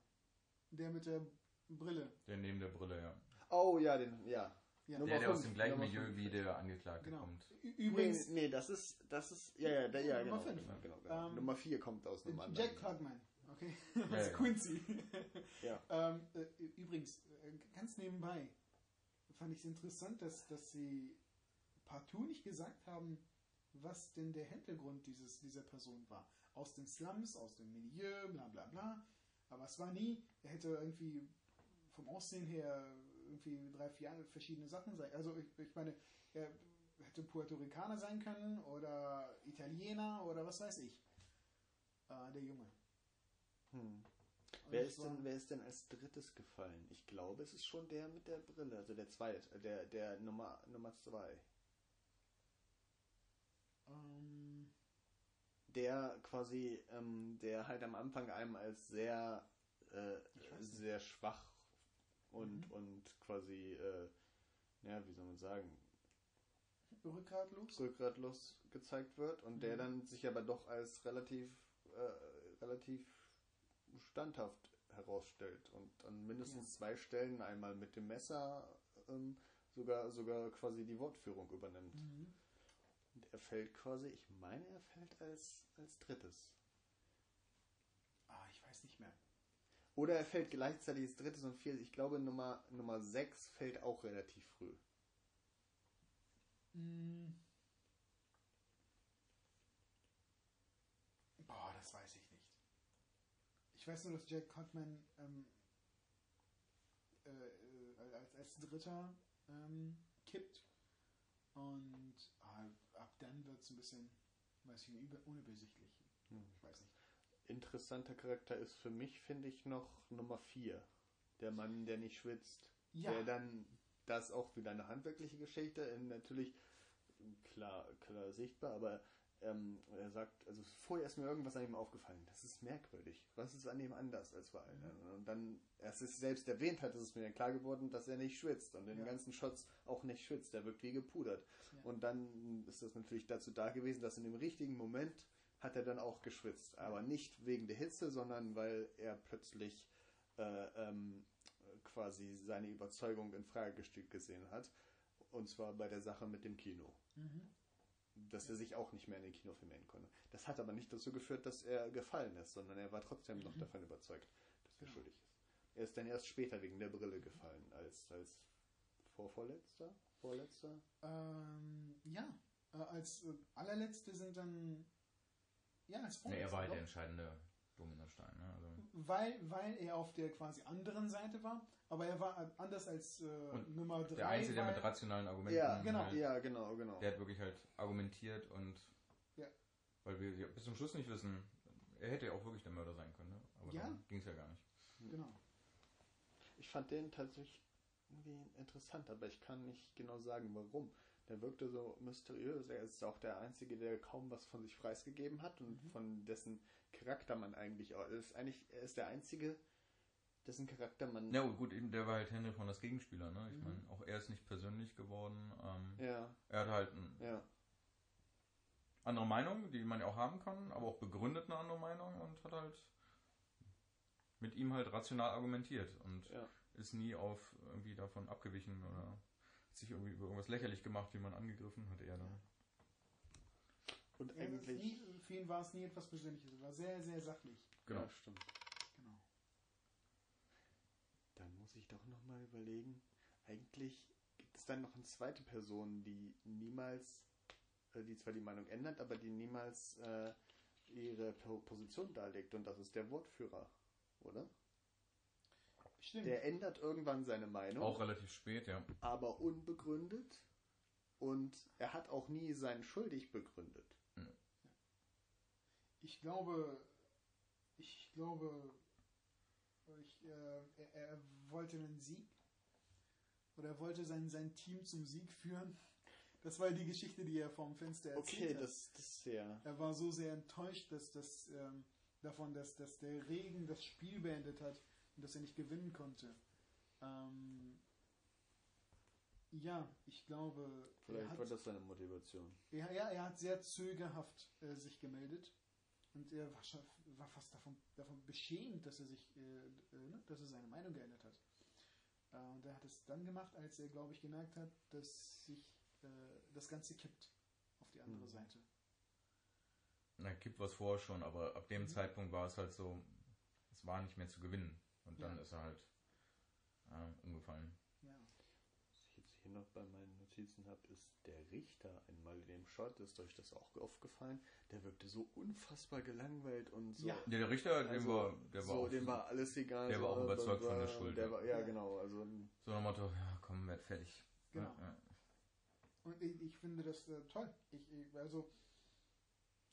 Der mit der Brille. Der neben der Brille, ja. Oh ja, den, ja. Ja. Der, der aus dem gleichen Nummer Milieu fünf. wie der Angeklagte Genau. kommt. Ü- Nee, Übrigens, nee, das ist, das ist, ja, ja, der, ja, Nummer genau, fünf. genau, genau, genau. Ähm, Nummer 4 kommt aus einem anderen. Jack Klugman. Okay. [laughs] Ja, Das ist. Quincy. [laughs] Ja. ähm, äh, übrigens, äh, ganz nebenbei fand ich es interessant, dass, dass sie partout nicht gesagt haben, was denn der Hintergrund dieses, dieser Person war. Aus den Slums, aus dem Milieu, bla bla bla. Aber es war nie, er hätte irgendwie vom Aussehen her irgendwie drei, vier verschiedene Sachen sein. Also ich, ich meine, er hätte Puerto Ricaner sein können oder Italiener oder was weiß ich. Äh, der Junge. Hm. Wer ist, denn, wer ist denn als drittes gefallen? Ich glaube, es ist schon der mit der Brille, also der zweite, äh, der, der Nummer, Nummer zwei. Ähm, Der quasi, ähm, der halt am Anfang einem als sehr, äh, sehr schwach und, Mhm. und quasi, äh, ja, wie soll man sagen, rückgratlos? rückgratlos gezeigt wird und der Mhm. dann sich aber doch als relativ, äh, relativ standhaft herausstellt und an mindestens zwei Stellen einmal mit dem Messer ähm, sogar, sogar quasi die Wortführung übernimmt. Mhm. Und er fällt quasi, ich meine, er fällt als, als drittes. Ah, ich weiß nicht mehr. Oder er fällt gleichzeitig als drittes und viertes. Ich glaube, Nummer, Nummer sechs fällt auch relativ früh. Mm. Boah, das weiß ich nicht. Ich weiß nur, dass Jack Cotman ähm, äh, äh, als, als Dritter ähm, kippt. Und ah, ab dann wird es ein bisschen, weiß ich nicht, über- unübersichtlich. Hm. Ich weiß nicht. Interessanter Charakter ist für mich, finde ich, noch Nummer vier. Der Mann, der nicht schwitzt. Ja, Der dann, das auch wieder eine handwerkliche Geschichte, natürlich klar, klar sichtbar, aber ähm, er sagt, also vorher ist mir irgendwas an ihm aufgefallen. Das ist merkwürdig. Was ist an ihm anders als bei allen anderen? Und dann, erst ist selbst erwähnt hat, ist es mir dann klar geworden, dass er nicht schwitzt und in den Ja. ganzen Shots auch nicht schwitzt. Der wirkt wie gepudert. Ja. Und dann ist das natürlich dazu da gewesen, dass in dem richtigen Moment hat er dann auch geschwitzt. Aber nicht wegen der Hitze, sondern weil er plötzlich äh, ähm, quasi seine Überzeugung in Frage gestellt gesehen hat. Und zwar bei der Sache mit dem Kino. Mhm. Dass er sich auch nicht mehr in den Kinofilm erinnern konnte. Das hat aber nicht dazu geführt, dass er gefallen ist, sondern er war trotzdem noch Mhm. davon überzeugt, dass er Genau. schuldig ist. Er ist dann erst später wegen der Brille gefallen, als, als Vorvorletzter? Vorletzter? Ähm, ja, äh, als allerletzte sind dann. Ja, als Nee, er war halt Vorletzter, der entscheidende Dominostein. Ne? Also, weil, weil er auf der quasi anderen Seite war, aber er war anders als äh, Nummer 3. der Einzige, der mit rationalen Argumenten. Ja, genau. Halt, Ja, genau, genau. Der hat wirklich halt argumentiert und. Ja. Weil wir bis zum Schluss nicht wissen, er hätte ja auch wirklich der Mörder sein können. Ne? Aber Ja. ging es ja gar nicht. Genau. Ich fand den tatsächlich irgendwie interessant, aber ich kann nicht genau sagen, warum. Der wirkte so mysteriös. Er ist auch der Einzige, der kaum was von sich preisgegeben hat und Mhm. von dessen Charakter man eigentlich. Er ist eigentlich, er ist der Einzige, dessen Charakter man. Ja, gut, eben, der war halt Henry von das Gegenspieler. Ne? Ich Mhm. meine, auch er ist nicht persönlich geworden. Ähm, Ja, Er hat halt eine ja. andere Meinung, die man ja auch haben kann, aber auch begründet eine andere Meinung und hat halt mit ihm halt rational argumentiert und Ja. ist nie auf irgendwie davon abgewichen oder sich irgendwie über irgendwas lächerlich gemacht, wie man angegriffen hat er dann. Und Ja, eigentlich. nie, für ihn war es nie etwas Persönliches. Er war sehr, sehr sachlich. Genau. Ja, stimmt. Genau. Dann muss ich doch nochmal überlegen. Eigentlich gibt es dann noch eine zweite Person, die niemals, äh, die zwar die Meinung ändert, aber die niemals äh, ihre Position darlegt und das ist der Wortführer, oder? Stimmt. Der ändert irgendwann seine Meinung. Auch relativ spät, ja. Aber unbegründet. Und er hat auch nie seinen Schuldig begründet. Ich glaube, ich glaube, ich, äh, er, er, wollte einen Sieg. Oder er wollte sein, sein Team zum Sieg führen. Das war die Geschichte, die er vom Fenster erzählt okay, hat. das, das ja. Er war so sehr enttäuscht, dass das ähm, davon, dass, dass der Regen das Spiel beendet hat und dass er nicht gewinnen konnte. Ähm, ja, ich glaube. Vielleicht hat, war das seine Motivation. Ja, ja, er hat sehr zögerhaft äh, sich gemeldet. Und er war, war fast davon, davon, beschämt, dass er sich, äh, äh, ne, dass er seine Meinung geändert hat. Äh, und er hat es dann gemacht, als er, glaube ich, gemerkt hat, dass sich äh, das Ganze kippt auf die andere mhm. Seite. Na, kippt was vorher schon, aber ab dem mhm. Zeitpunkt war es halt so, es war nicht mehr zu gewinnen. Und dann ja. ist er halt äh, umgefallen. Ja. Was ich jetzt hier noch bei meinen Notizen habe, ist der Richter einmal in dem Shot, ist euch das auch aufgefallen? Der wirkte so unfassbar gelangweilt und so. Ja, ja der Richter, dem also, war, der so, war dem war alles egal. Der so, war auch überzeugt war, von der Schuld. Der war, ja, ja, genau. Also, so ein Motto, ja, komm, werd fertig. Genau. Ja, und ich, ich, finde das äh, toll. Ich, ich, also,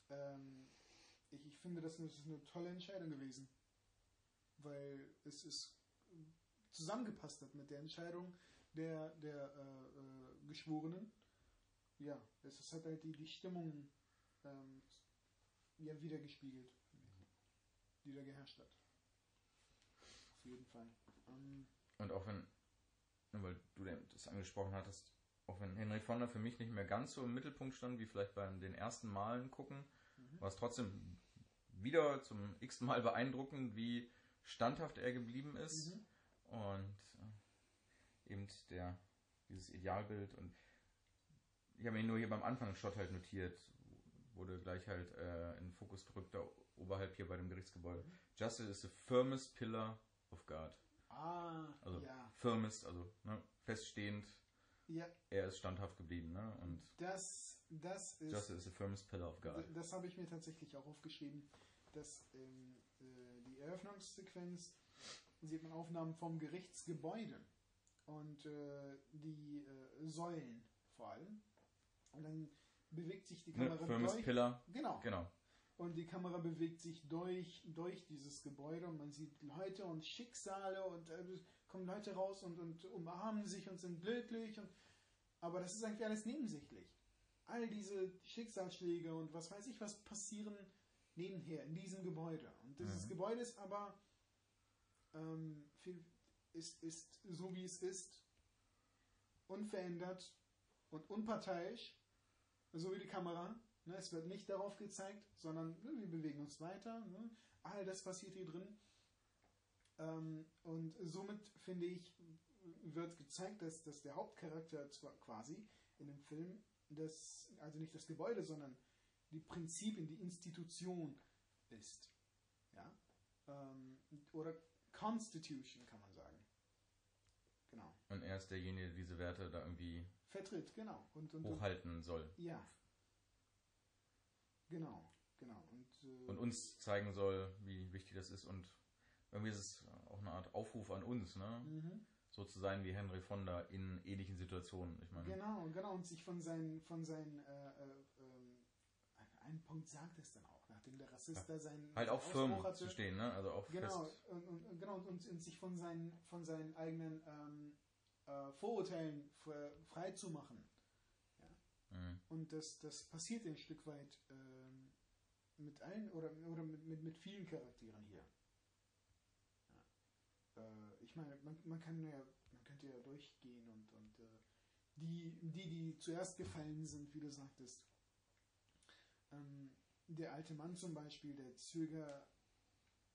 ähm, ich, ich finde, das ist eine tolle Entscheidung gewesen. Weil es ist zusammengepasst hat mit der Entscheidung der, der äh, äh, Geschworenen. Ja, es ist, hat halt die, die Stimmung ähm, ja, wiedergespiegelt, die da geherrscht hat. Auf jeden Fall. Ähm, Und auch wenn, weil du das angesprochen hattest, auch wenn Henry Fonda für mich nicht mehr ganz so im Mittelpunkt stand, wie vielleicht bei den ersten Malen gucken, mhm. war es trotzdem wieder zum x Mal beeindruckend, wie standhaft er geblieben ist. Mhm. Und äh, eben der, dieses Idealbild und ich habe ihn nur hier beim Anfangsshot halt notiert, wurde gleich halt äh, in den Fokus gerückt, da oberhalb hier bei dem Gerichtsgebäude. Mhm. Justice is the firmest pillar of God. Ah, also ja. firmest, also ne, feststehend. Ja. Er ist standhaft geblieben, ne? Und das, das ist. Justice is the firmest pillar of God. Das habe ich mir tatsächlich auch aufgeschrieben, dass ähm, äh, Eröffnungssequenz sieht man Aufnahmen vom Gerichtsgebäude und äh, die äh, Säulen vor allem. Und dann bewegt sich die ne, Kamera ne, durch. Pillar. Genau. genau. Und die Kamera bewegt sich durch, durch dieses Gebäude und man sieht Leute und Schicksale und äh, kommen Leute raus und, und umarmen sich und sind glücklich. Und, aber das ist eigentlich alles nebensächlich. All diese Schicksalsschläge und was weiß ich, was passieren nebenher in diesem Gebäude. Und dieses mhm. Gebäude ist aber ähm, viel, ist, ist so wie es ist, unverändert und unparteiisch, so wie die Kamera. Ne, es wird nicht darauf gezeigt, sondern ne, wir bewegen uns weiter. Ne, all das passiert hier drin. Ähm, und somit finde ich, wird gezeigt, dass, dass der Hauptcharakter zwar quasi in dem Film, das, also nicht das Gebäude, sondern die Prinzipien, die Institution ist. Ja? Ähm, oder Constitution, kann man sagen. Genau. Und er ist derjenige, der diese Werte da irgendwie vertritt, genau. Und, und hochhalten soll. Ja. Genau, genau. Und, äh, und uns zeigen soll, wie wichtig das ist. Und irgendwie ist es auch eine Art Aufruf an uns, ne? Mhm. So zu sein wie Henry Fonda in ähnlichen Situationen. Ich meine, genau, genau. Und sich von seinen, von seinen äh, einen Punkt sagt es dann auch nachdem der Rassist ja. da seinen halt auch Ausbruch firm zu stehen, ne? Also auch genau fest. und, und, genau und, und, sich von seinen von seinen eigenen ähm, äh, Vorurteilen frei zu machen. Ja? Mhm. Und das das passiert ein Stück weit ähm, mit allen oder oder mit, mit, mit vielen Charakteren hier. Ja. Äh, ich meine, man, man kann ja man könnte ja durchgehen und und äh, die die die zuerst gefallen sind, wie du sagtest. Ähm, der alte Mann zum Beispiel, der Zöger,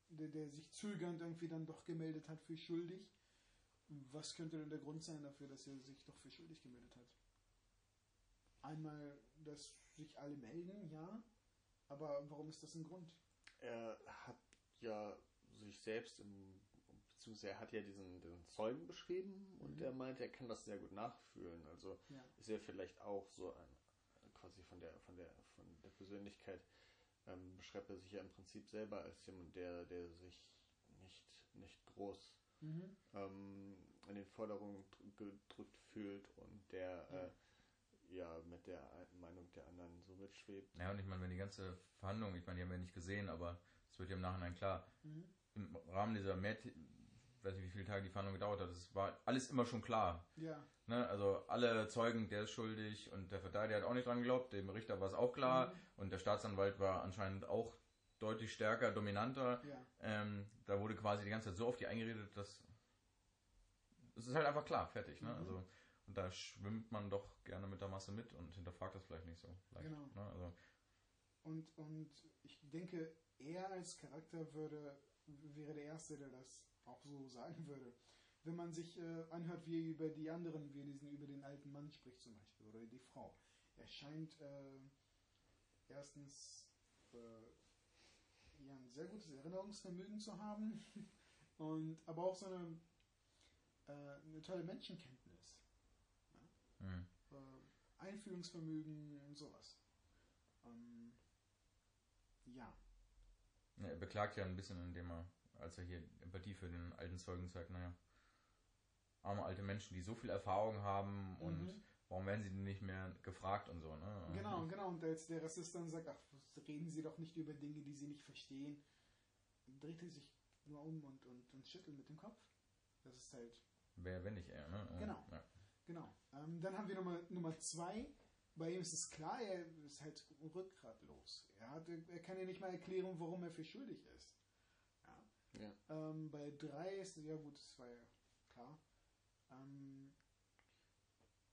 der, der sich zögernd irgendwie dann doch gemeldet hat für schuldig. Was könnte denn der Grund sein dafür, dass er sich doch für schuldig gemeldet hat? Einmal, dass sich alle melden, ja, aber warum ist das ein Grund? Er hat ja sich selbst im, beziehungsweise er hat ja diesen, diesen Zeugen beschrieben und mhm. er meint, er kann das sehr gut nachfühlen. Also ja. ist er vielleicht auch so ein quasi von der von der von der Persönlichkeit ähm, beschreibt er sich ja im Prinzip selber als jemand, der, der sich nicht, nicht groß Mhm. ähm, in den Vordergrund dr- gedrückt fühlt und der Ja. äh, ja mit der Meinung der anderen so mitschwebt. Ja, und ich meine, wenn die ganze Verhandlung, ich meine, die haben wir nicht gesehen, aber es wird ja im Nachhinein klar, Mhm. im Rahmen dieser mehr, weiß nicht, wie viele Tage die Verhandlung gedauert hat, es war alles immer schon klar. Ja. Ne? Also alle Zeugen, der ist schuldig und der Verteidiger hat auch nicht dran geglaubt, dem Richter war es auch klar Mhm. und der Staatsanwalt war anscheinend auch deutlich stärker, dominanter. Ja. Ähm, da wurde quasi die ganze Zeit so auf die eingeredet, dass es ist halt einfach klar, fertig. Ne? Mhm. Also, und da schwimmt man doch gerne mit der Masse mit und hinterfragt das vielleicht nicht so leicht. Genau. Ne? Also, Und, und ich denke, er als Charakter würde, wäre der Erste, der das auch so sagen würde. Wenn man sich äh, anhört, wie er über die anderen, wie er diesen, über den alten Mann spricht zum Beispiel, oder die Frau. Er scheint äh, erstens äh, ja, ein sehr gutes Erinnerungsvermögen zu haben [laughs] und aber auch so eine, äh, eine tolle Menschenkenntnis. hm. äh, Einfühlungsvermögen und sowas. Ähm, ja, Ja, er beklagt ja ein bisschen, indem er, als er hier Empathie für den alten Zeugen zeigt, naja, arme alte Menschen, die so viel Erfahrung haben und Mhm. warum werden sie denn nicht mehr gefragt und so, ne? genau, genau. Und als der Rassist dann sagt, ach, reden Sie doch nicht über Dinge, die Sie nicht verstehen, dreht er sich nur um und, und, und schüttelt mit dem Kopf. Das ist halt, Wer, wenn nicht er, ne? Und, Genau. Ja. genau. Ähm, dann haben wir Nummer, Nummer zwei. Bei ihm ist es klar, er ist halt rückgratlos. Er, hat, er kann ja nicht mal erklären, warum er für schuldig ist. Ja. Ja. Ähm, bei drei ist ja gut, das war ja klar. Ähm,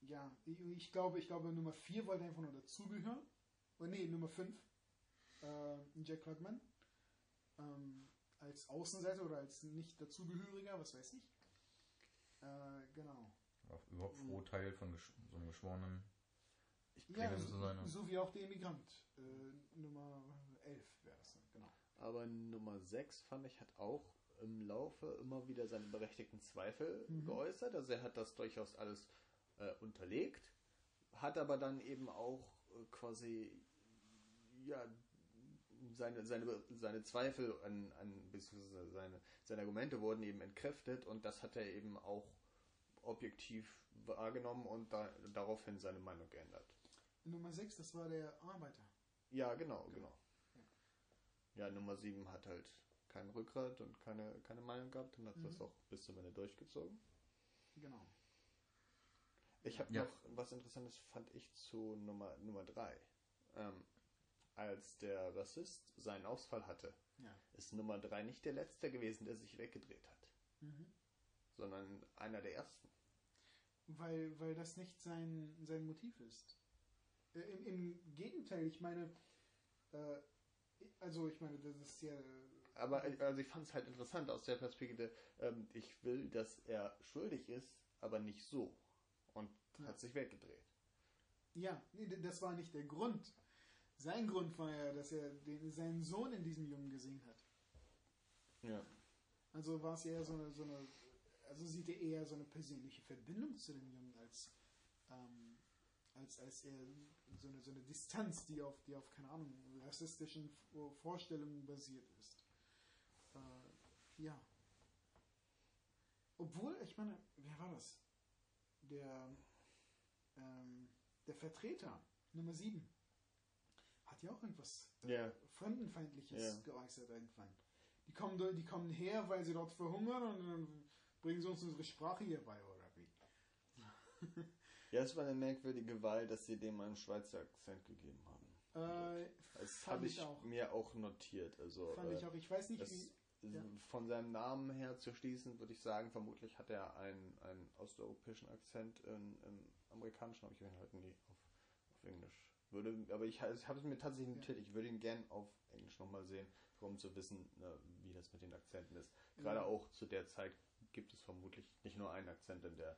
ja, ich, ich glaube, ich glaube Nummer vier wollte einfach nur dazugehören. Oder nee, Nummer fünf. Äh, Jack Klugman. Ähm, als Außenseiter oder als nicht dazugehöriger, was weiß ich. Äh, genau. Auch überhaupt froh, Teil von gesch so einem geschworenen. Ich Ja, so, zu sein, ne? so wie auch der Immigrant. Äh, Nummer 11 wäre das dann, genau. Aber Nummer 6 fand ich hat auch im Laufe immer wieder seine berechtigten Zweifel Mhm. geäußert. Also er hat das durchaus alles äh, unterlegt, hat aber dann eben auch äh, quasi ja seine, seine, seine Zweifel an, an beziehungsweise seine, seine Argumente wurden eben entkräftet und das hat er eben auch objektiv wahrgenommen und da, daraufhin seine Meinung geändert. Nummer 6, das war der Arbeiter. Ja, genau, Genau. genau. Ja, Nummer 7 hat halt kein Rückgrat und keine, keine Meinung gehabt und hat Mhm. das auch bis zum Ende durchgezogen. Genau. Ich habe Ja. noch was Interessantes, fand ich, zu Nummer, Nummer 3. Ähm, als der Rassist seinen Ausfall hatte, Ja. ist Nummer 3 nicht der Letzte gewesen, der sich weggedreht hat, Mhm. sondern einer der Ersten. Weil, weil das nicht sein, sein Motiv ist. Äh, im, Im Gegenteil, ich meine, äh, also ich meine, das ist ja. Aber also ich fand es halt interessant aus der Perspektive, ähm, ich will, dass er schuldig ist, aber nicht so. Und Ja. hat sich weggedreht. Ja, nee, das war nicht der Grund. Sein Grund war ja, dass er den, seinen Sohn in diesem Jungen gesehen hat. Ja. Also war es eher so eine, so eine, also sieht er eher so eine persönliche Verbindung zu dem Jungen als, ähm, als, als er so eine, so eine Distanz, die auf, die auf, keine Ahnung, rassistischen Vor- Vorstellungen basiert ist. Äh, ja. Obwohl, ich meine, wer war das? Der, ähm, der Vertreter, Nummer 7, hat ja auch irgendwas Ja. Fremdenfeindliches Ja. geäußert irgendwann. Die kommen, die kommen her, weil sie dort verhungern und dann bringen sie uns unsere Sprache hier bei, oder wie? [laughs] Ja, es war eine merkwürdige Wahl, dass sie dem einen Schweizer Akzent gegeben haben. Äh, Das habe ich auch. mir auch notiert. Also Fand äh, ich auch. Ich weiß nicht, wie. ja. von seinem Namen her zu schließen, würde ich sagen, vermutlich hat er einen, einen osteuropäischen Akzent. In, Im amerikanischen habe ich ihn halt nie auf, auf Englisch. Würde, aber ich, ha- ich habe es mir tatsächlich Ja. notiert. Ich würde ihn gern auf Englisch nochmal sehen, um zu wissen, ne, wie das mit den Akzenten ist. Gerade Ja. auch zu der Zeit gibt es vermutlich nicht nur einen Akzent in der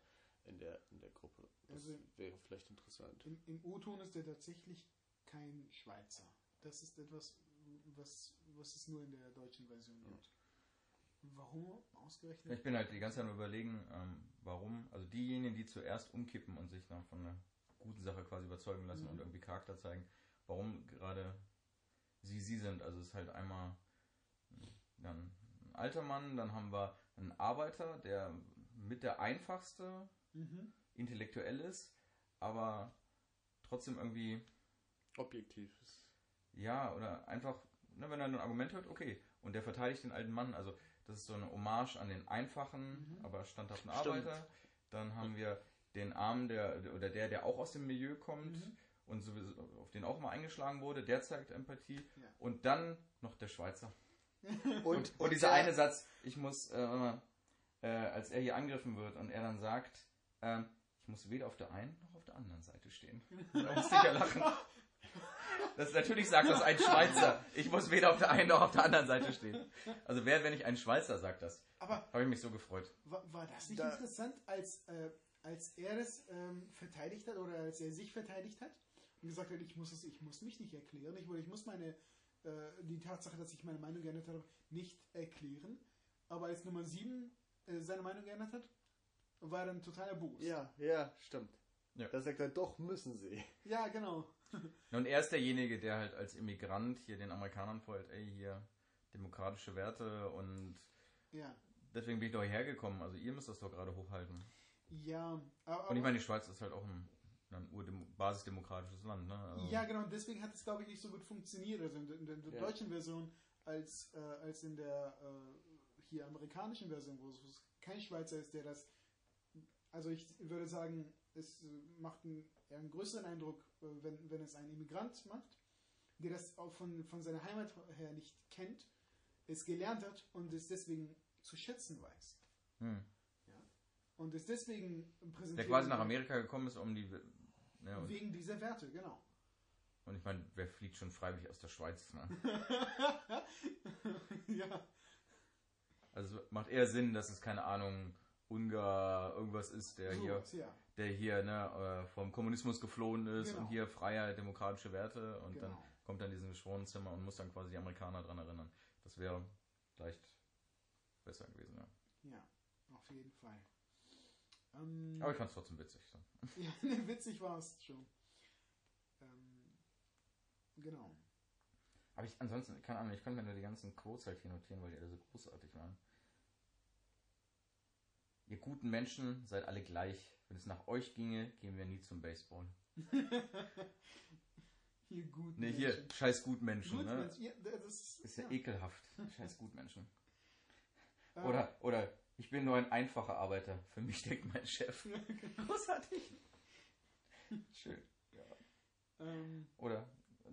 in der in der Gruppe. Das Also- wäre vielleicht interessant. Im, Im O-Ton ist er tatsächlich kein Schweizer. Das ist etwas, was, was es nur in der deutschen Version gibt. Warum ausgerechnet? Ich bin halt die ganze Zeit am überlegen, ähm, warum, also diejenigen, die zuerst umkippen und sich dann von einer guten Sache quasi überzeugen lassen Mhm. und irgendwie Charakter zeigen, warum gerade sie sie sind. Also es ist halt einmal dann ein alter Mann, dann haben wir einen Arbeiter, der mit der einfachste Mhm. intellektuell ist, aber trotzdem irgendwie, Objektiv. ja, oder einfach, ne, wenn er ein Argument hört, okay. Und der verteidigt den alten Mann. Also das ist so eine Hommage an den einfachen, Mhm. aber standhaften Stimmt. Arbeiter. Dann haben wir den Armen, der, oder der, der auch aus dem Milieu kommt Mhm. und sowieso, auf den auch mal eingeschlagen wurde, der zeigt Empathie. Ja. Und dann noch der Schweizer. [laughs] Und, Und dieser der- eine Satz, ich muss, äh, äh, als er hier angegriffen wird und er dann sagt, ähm, ich muss weder auf der einen noch auf der anderen Seite stehen. [laughs] Da musste ich ja lachen. Das, natürlich sagt das ein Schweizer. Ich muss weder auf der einen noch auf der anderen Seite stehen. Also wer, wenn nicht ein Schweizer sagt das? Aber Habe ich mich so gefreut. war, war das nicht Da- interessant, als, äh, als er es ähm, verteidigt hat oder als er sich verteidigt hat und gesagt hat, ich muss es, ich muss mich nicht erklären, ich, ich muss meine äh, die Tatsache, dass ich meine Meinung geändert habe, nicht erklären. Aber als Nummer 7 äh, seine Meinung geändert hat, war er ein totaler Boost. Ja, ja, stimmt. Ja. Da sagt er, doch müssen sie. Ja, genau. Und er ist derjenige, der halt als Immigrant hier den Amerikanern vorhält, ey, hier demokratische Werte und Ja. deswegen bin ich doch hierher gekommen. Also ihr müsst das doch gerade hochhalten. Ja, aber, Und ich meine, die Schweiz ist halt auch ein, ein basisdemokratisches Land, ne? Also, Ja, genau, und deswegen hat es, glaube ich, nicht so gut funktioniert. Also in der, in der, Ja. deutschen Version als, äh, als in der äh, hier amerikanischen Version, wo es wo es kein Schweizer ist, der das. Also ich würde sagen, es macht einen, eher einen größeren Eindruck, äh, wenn, wenn es ein Immigrant macht, der das auch von, von seiner Heimat her nicht kennt, es gelernt hat und es deswegen zu schätzen weiß. Hm. Und es deswegen präsentiert. Der quasi nach Amerika gekommen ist, um die. Ne, und, Wegen dieser Werte, genau. und ich meine, wer fliegt schon freiwillig aus der Schweiz? Ne? [laughs] ja. Also es macht eher Sinn, dass es keine Ahnung Ungar irgendwas ist, der hier, ja. der hier ne, äh, vom Kommunismus geflohen ist Genau. und hier Freiheit, demokratische Werte und dann Genau. kommt er in dieses Schwonenzimmer und muss dann quasi die Amerikaner dran erinnern. Das wäre vielleicht besser gewesen, ja. Ja, auf jeden Fall. Ähm, Aber ich fand es trotzdem witzig. So. [laughs] ja, ne, witzig war es schon. Ähm, genau. Aber ich ansonsten, keine Ahnung, ich konnte mir nur die ganzen Quotes halt hier notieren, weil die alle so großartig waren. Ihr guten Menschen seid alle gleich. Wenn es nach euch ginge, gehen wir nie zum Baseball. [laughs] Hier gut. Ne, hier, scheiß Gutmenschen, Gut, ne? Ja, das ist, Ist ja, ja. ekelhaft. Scheiß Gutmenschen. Äh, Oder, oder, ich bin nur ein einfacher Arbeiter. Für mich denkt mein Chef. [laughs] Großartig. Schön. ähm, Oder,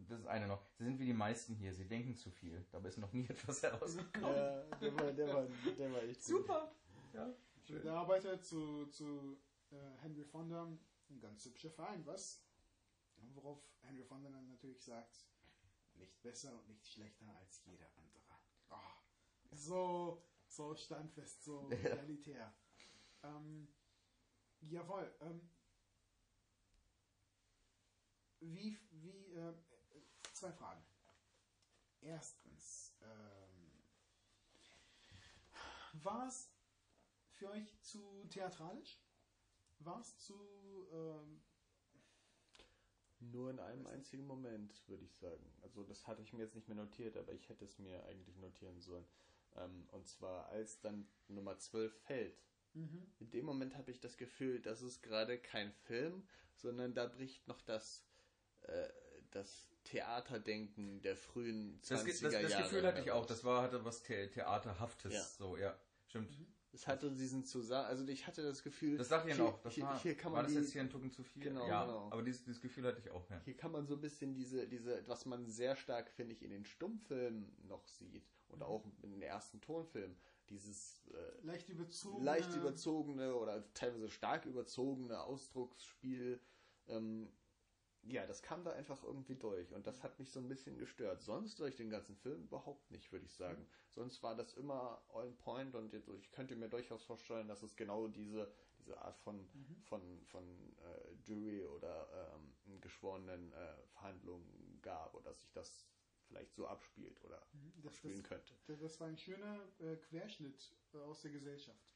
das ist eine noch. Sie sind wie die meisten hier. Sie denken zu viel. Dabei ist noch nie etwas herausgekommen. Ja, der war, der war, der war echt gut. Super. Ja. Der Arbeiter zu, zu äh, Henry Fonda, ein ganz hübscher Verein, was? Worauf Henry Fonda dann natürlich sagt, nicht besser und nicht schlechter als jeder andere. Ah, so, so standfest, so [laughs] Ja. realitär. Ähm, jawohl. Ähm, wie, wie, äh, zwei Fragen. Erstens, ähm, war es für euch zu theatralisch? War es zu, ähm, Nur in einem einzigen Moment, würde ich sagen. Also das hatte ich mir jetzt nicht mehr notiert, aber ich hätte es mir eigentlich notieren sollen. Ähm, und zwar als dann Nummer 12 fällt. mhm. In dem Moment habe ich das Gefühl, das ist gerade kein Film, sondern da bricht noch das, äh, das Theaterdenken der frühen 20er Das, das, das Jahre. Gefühl hatte ich auch. Das war, hatte was The Theaterhaftes. Ja. So, ja. Stimmt. Es hatte diesen Zusammen, also ich hatte das Gefühl, Das dachte ich hier, auch. Das hier, war, hier kann war man das die, jetzt hier ein Tucken zu viel? Genau, ja, genau. aber dieses, dieses Gefühl hatte ich auch. Ja. Hier kann man so ein bisschen diese, diese, was man sehr stark, finde ich, in den Stummfilmen noch sieht und auch in den ersten Tonfilmen, dieses äh, leicht überzogen. leicht überzogene oder teilweise stark überzogene Ausdrucksspiel. Ähm, ja, das kam da einfach irgendwie durch und das hat mich so ein bisschen gestört. Sonst durch den ganzen Film überhaupt nicht, würde ich sagen. Sonst war das immer on point und jetzt, ich könnte mir durchaus vorstellen, dass es genau diese, diese Art von, Mhm. von, von äh, Jury oder ähm, geschworenen äh, Verhandlungen gab oder dass sich das vielleicht so abspielt oder Mhm, Das, abspielen das, könnte. das, das war ein schöner äh, Querschnitt äh, aus der Gesellschaft.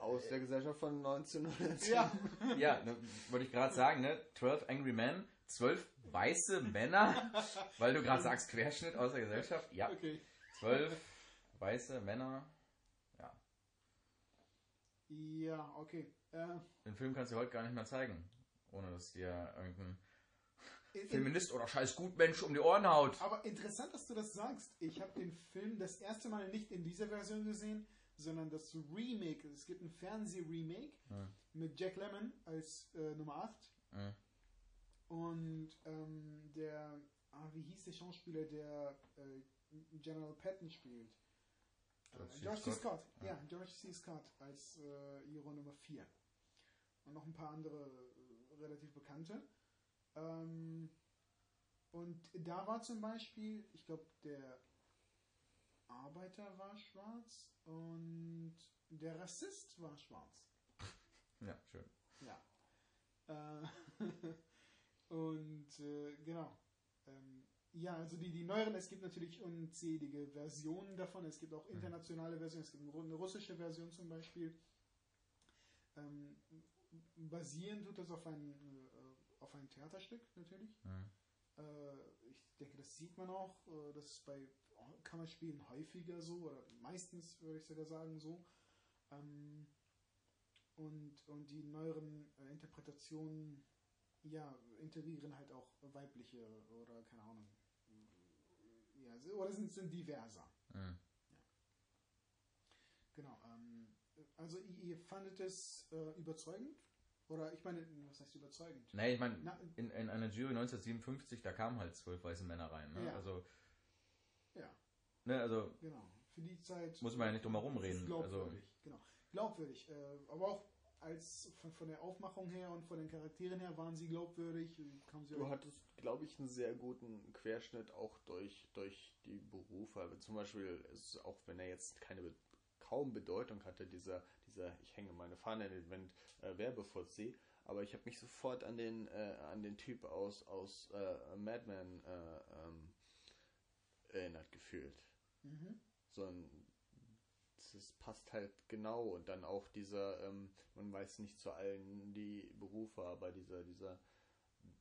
Aus der, Gesellschaft von 1910. ja, ja, ne, wollte ich gerade sagen, ne? 12 Angry Men, 12 weiße Männer, [laughs] weil du gerade sagst Querschnitt aus der Gesellschaft. Ja. Okay. Zwölf weiße Männer. Ja. Ja, okay. Äh, Den Film kannst du heute gar nicht mehr zeigen, ohne dass dir irgendein in- Feminist oder scheiß Gutmensch um die Ohren haut. Aber interessant, dass du das sagst. Ich habe den Film das erste Mal nicht in dieser Version gesehen, sondern das Remake. Es gibt ein Fernseh-Remake Ja. mit Jack Lemmon als äh, Nummer 8 Ja. und ähm, der, ah, wie hieß der Schauspieler, der äh, General Patton spielt? George Äh, C. George C. Scott. Scott. Ja, George C. Scott als äh, Hero Nummer 4. Und noch ein paar andere äh, relativ bekannte. Ähm, und da war zum Beispiel, ich glaube, der Arbeiter war schwarz und der Rassist war schwarz. [laughs] Ja, schön. Ja. Äh, [laughs] und äh, genau. Ähm, ja, also die, die neueren, es gibt natürlich unzählige Versionen davon. Es gibt auch internationale Versionen. Es gibt eine russische Version zum Beispiel. Ähm, basieren tut das auf ein, äh, auf ein Theaterstück natürlich. Ja. Äh, ich denke, das sieht man auch. Äh, das ist bei Kammerspielen häufiger so, oder meistens würde ich sogar sagen so. Ähm, und, und die neueren äh, Interpretationen, ja, integrieren halt auch weibliche oder keine Ahnung. Ja, oder sind, sind diverser. Ja. Genau. Ähm, also ihr, fandet es äh, überzeugend? Oder ich meine, was heißt überzeugend? Nee, ich meine, in, in einer Jury 1957, da kamen halt zwölf weiße Männer rein. Ne? Ja. Also, ja. ne, also Genau. Für die Zeit. Muss man ja nicht drum herum reden, Glaubwürdig. Genau. Glaubwürdig. Äh, aber auch als von, von der Aufmachung her und von den Charakteren her waren sie glaubwürdig. Kamen sie Du hattest, glaube ich, einen sehr guten Querschnitt auch durch, durch die Berufe. Also zum Beispiel, ist, auch wenn er jetzt keine kaum Bedeutung hatte, dieser, dieser Ich hänge meine Fahne in den Wind äh, Werbefuzzi, aber ich habe mich sofort an den, äh, an den Typ aus, aus äh, Mad Men äh, ähm, erinnert gefühlt. Mhm. so ein das passt halt genau und dann auch dieser ähm, man weiß nicht zu allen die Berufe aber dieser dieser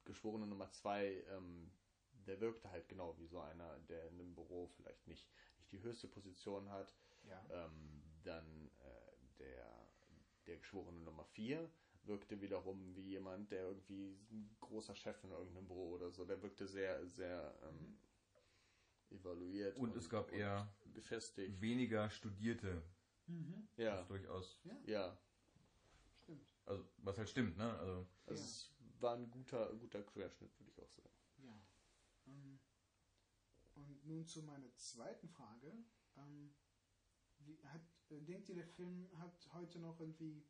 geschworene Nummer zwei ähm, der wirkte halt genau wie so einer der in einem Büro vielleicht nicht nicht die höchste Position hat Ja. ähm, dann äh, der der geschworene Nummer vier wirkte wiederum wie jemand der irgendwie ein großer Chef in irgendeinem Büro oder so der wirkte sehr sehr ähm, evaluiert Und es gab eher befestigt weniger Studierte. Mhm. ja Das durchaus. ja Stimmt. Also, was halt stimmt, ne? Also, also Ja. es war ein guter guter Querschnitt würde ich auch sagen Ja. Ähm, und nun zu meiner zweiten Frage. Ähm, wie, hat, äh, denkt ihr, der Film hat heute noch irgendwie,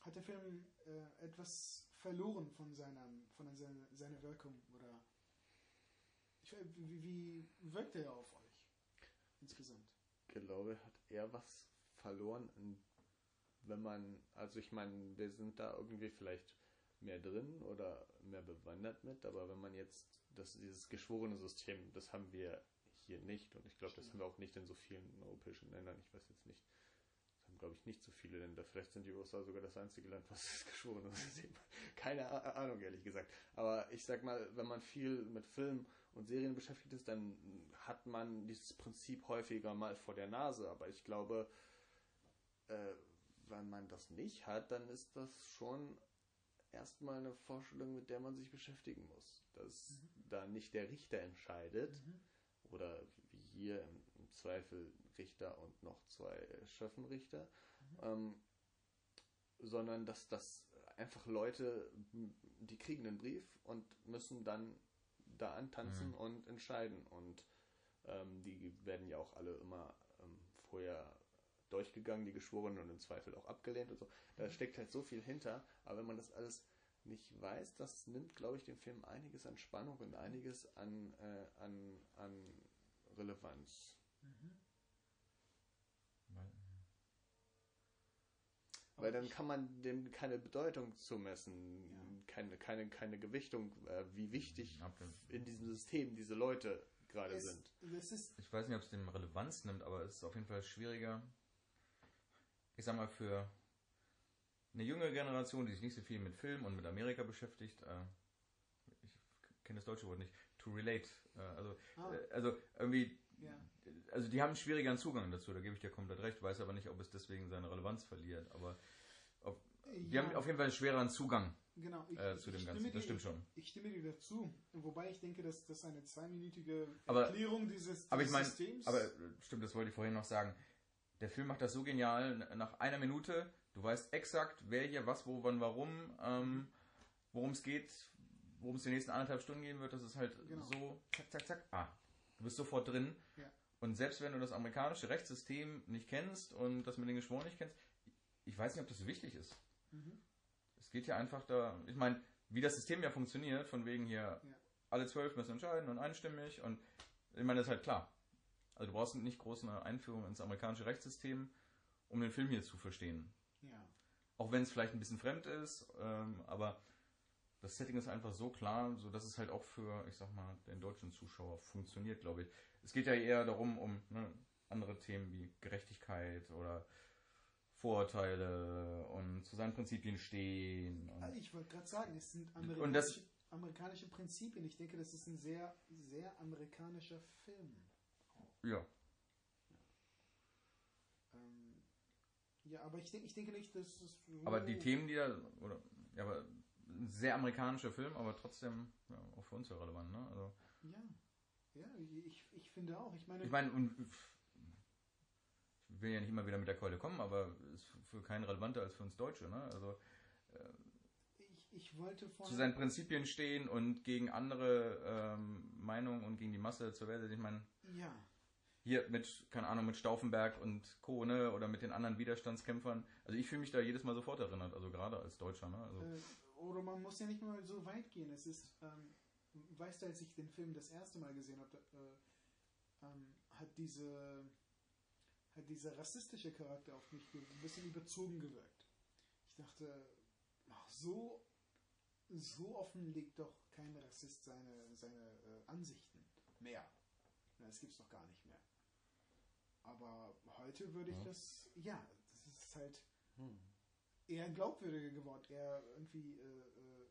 hat der Film äh, etwas verloren von seiner, von seiner, seiner Wirkung? Oder ich, we- wie, wie wirkt er auf euch insgesamt? ich glaube hat er was verloren wenn man also ich meine wir sind da irgendwie vielleicht mehr drin oder mehr bewandert mit aber wenn man jetzt das dieses geschworene System das haben wir hier nicht und ich glaube das haben wir auch nicht in so vielen europäischen Ländern ich weiß jetzt nicht das haben glaube ich nicht so viele Länder vielleicht sind die USA sogar das einzige Land was das geschworene System [laughs] keine Ahnung ehrlich gesagt aber ich sag mal wenn man viel mit Film und Serien beschäftigt ist, dann hat man dieses Prinzip häufiger mal vor der Nase. Aber ich glaube, äh, wenn man das nicht hat, dann ist das schon erstmal eine Vorstellung, mit der man sich beschäftigen muss. Dass da nicht der Richter entscheidet oder wie hier im, Zweifel Richter und noch zwei Schöffenrichter, ähm, sondern dass das einfach Leute, die kriegen einen Brief und müssen dann da antanzen Mhm. und entscheiden. Und ähm, die werden ja auch alle immer ähm, vorher durchgegangen, die Geschworenen und im Zweifel auch abgelehnt und so. Da steckt halt so viel hinter, aber wenn man das alles nicht weiß, das nimmt, glaube ich, dem Film einiges an Spannung und einiges an, äh, an, an Relevanz. Weil dann kann man dem keine Bedeutung zumessen, Ja. keine, keine, keine Gewichtung, äh, wie wichtig in diesem System diese Leute gerade Es, sind. ich weiß nicht, ob es dem Relevanz nimmt, aber es ist auf jeden Fall schwieriger. Ich sag mal, für eine junge Generation, die sich nicht so viel mit Film und mit Amerika beschäftigt, äh, ich kenne das deutsche Wort nicht, to relate. Äh, also, Ah. äh, also irgendwie, Ja. also die haben einen schwierigeren Zugang dazu, da gebe ich dir komplett recht, weiß aber nicht, ob es deswegen seine Relevanz verliert, aber die haben auf jeden Fall einen schwereren Zugang genau, ich, äh, zu dem stimme Ganzen, dir, das stimmt schon. Ich stimme dir dazu, wobei ich denke, dass das eine zweiminütige Aber- Erklärung dieses, Aber ich dieses meine, Systems aber stimmt, das wollte ich vorhin noch sagen. Der Film macht das so genial, nach einer Minute, du weißt exakt, wer hier was, wo, wann, warum, ähm, worum es geht, worum es die nächsten anderthalb Stunden gehen wird, das ist halt Genau. so, zack, zack, zack, ah, du bist sofort drin. Ja. Und selbst wenn du das amerikanische Rechtssystem nicht kennst und das mit den Geschworen nicht kennst, ich weiß nicht, ob das so wichtig ist. Mhm. Es geht ja einfach da, ich meine, wie das System ja funktioniert, von wegen hier, Ja. alle zwölf müssen entscheiden und einstimmig und ich meine, das ist halt klar. Also du brauchst nicht groß eine Einführung ins amerikanische Rechtssystem, um den Film hier zu verstehen. ja. Auch wenn es vielleicht ein bisschen fremd ist, ähm, aber das Setting ist einfach so klar, so dass es halt auch für, ich sag mal, den deutschen Zuschauer funktioniert, glaube ich. Es geht ja eher darum, um ne, andere Themen wie Gerechtigkeit oder Vorurteile und zu seinen Prinzipien stehen. Also ich wollte gerade sagen, es sind Und amerikanische, das- amerikanische Prinzipien. Ich denke, das ist ein sehr, sehr amerikanischer Film. ja, Ähm, ja, aber ich, denke- ich denke nicht, dass es aber die Themen, die da, oder, ja, aber sehr amerikanischer Film, aber trotzdem ja, auch für uns ja relevant, ne? Also, Ja, ja, ich, ich finde auch. Ich meine, Ich meine, und ich will ja nicht immer wieder mit der Keule kommen, aber ist für keinen relevanter als für uns Deutsche, ne? Also ich, ich wollte zu seinen Prinzipien stehen und gegen andere ähm, Meinungen und gegen die Masse zur Welt. Ich meine, Ja, hier mit, keine Ahnung, mit Stauffenberg und Co., ne? Oder mit den anderen Widerstandskämpfern. Also ich fühle mich da jedes Mal sofort erinnert, also gerade als Deutscher, ne? Also, äh, oder man muss ja nicht mal so weit gehen. Es ist, ähm, weißt du, als ich den Film das erste Mal gesehen habe, äh, ähm, hat diese hat dieser rassistische Charakter auf mich ein bisschen überzogen gewirkt. Ich dachte, ach, so so offen legt doch kein Rassist seine seine äh, Ansichten mehr. Na, Das gibt's doch gar nicht mehr. Aber heute würde ich Ja. das, ja, das ist halt Hm. Eher glaubwürdiger geworden, eher irgendwie, äh, äh,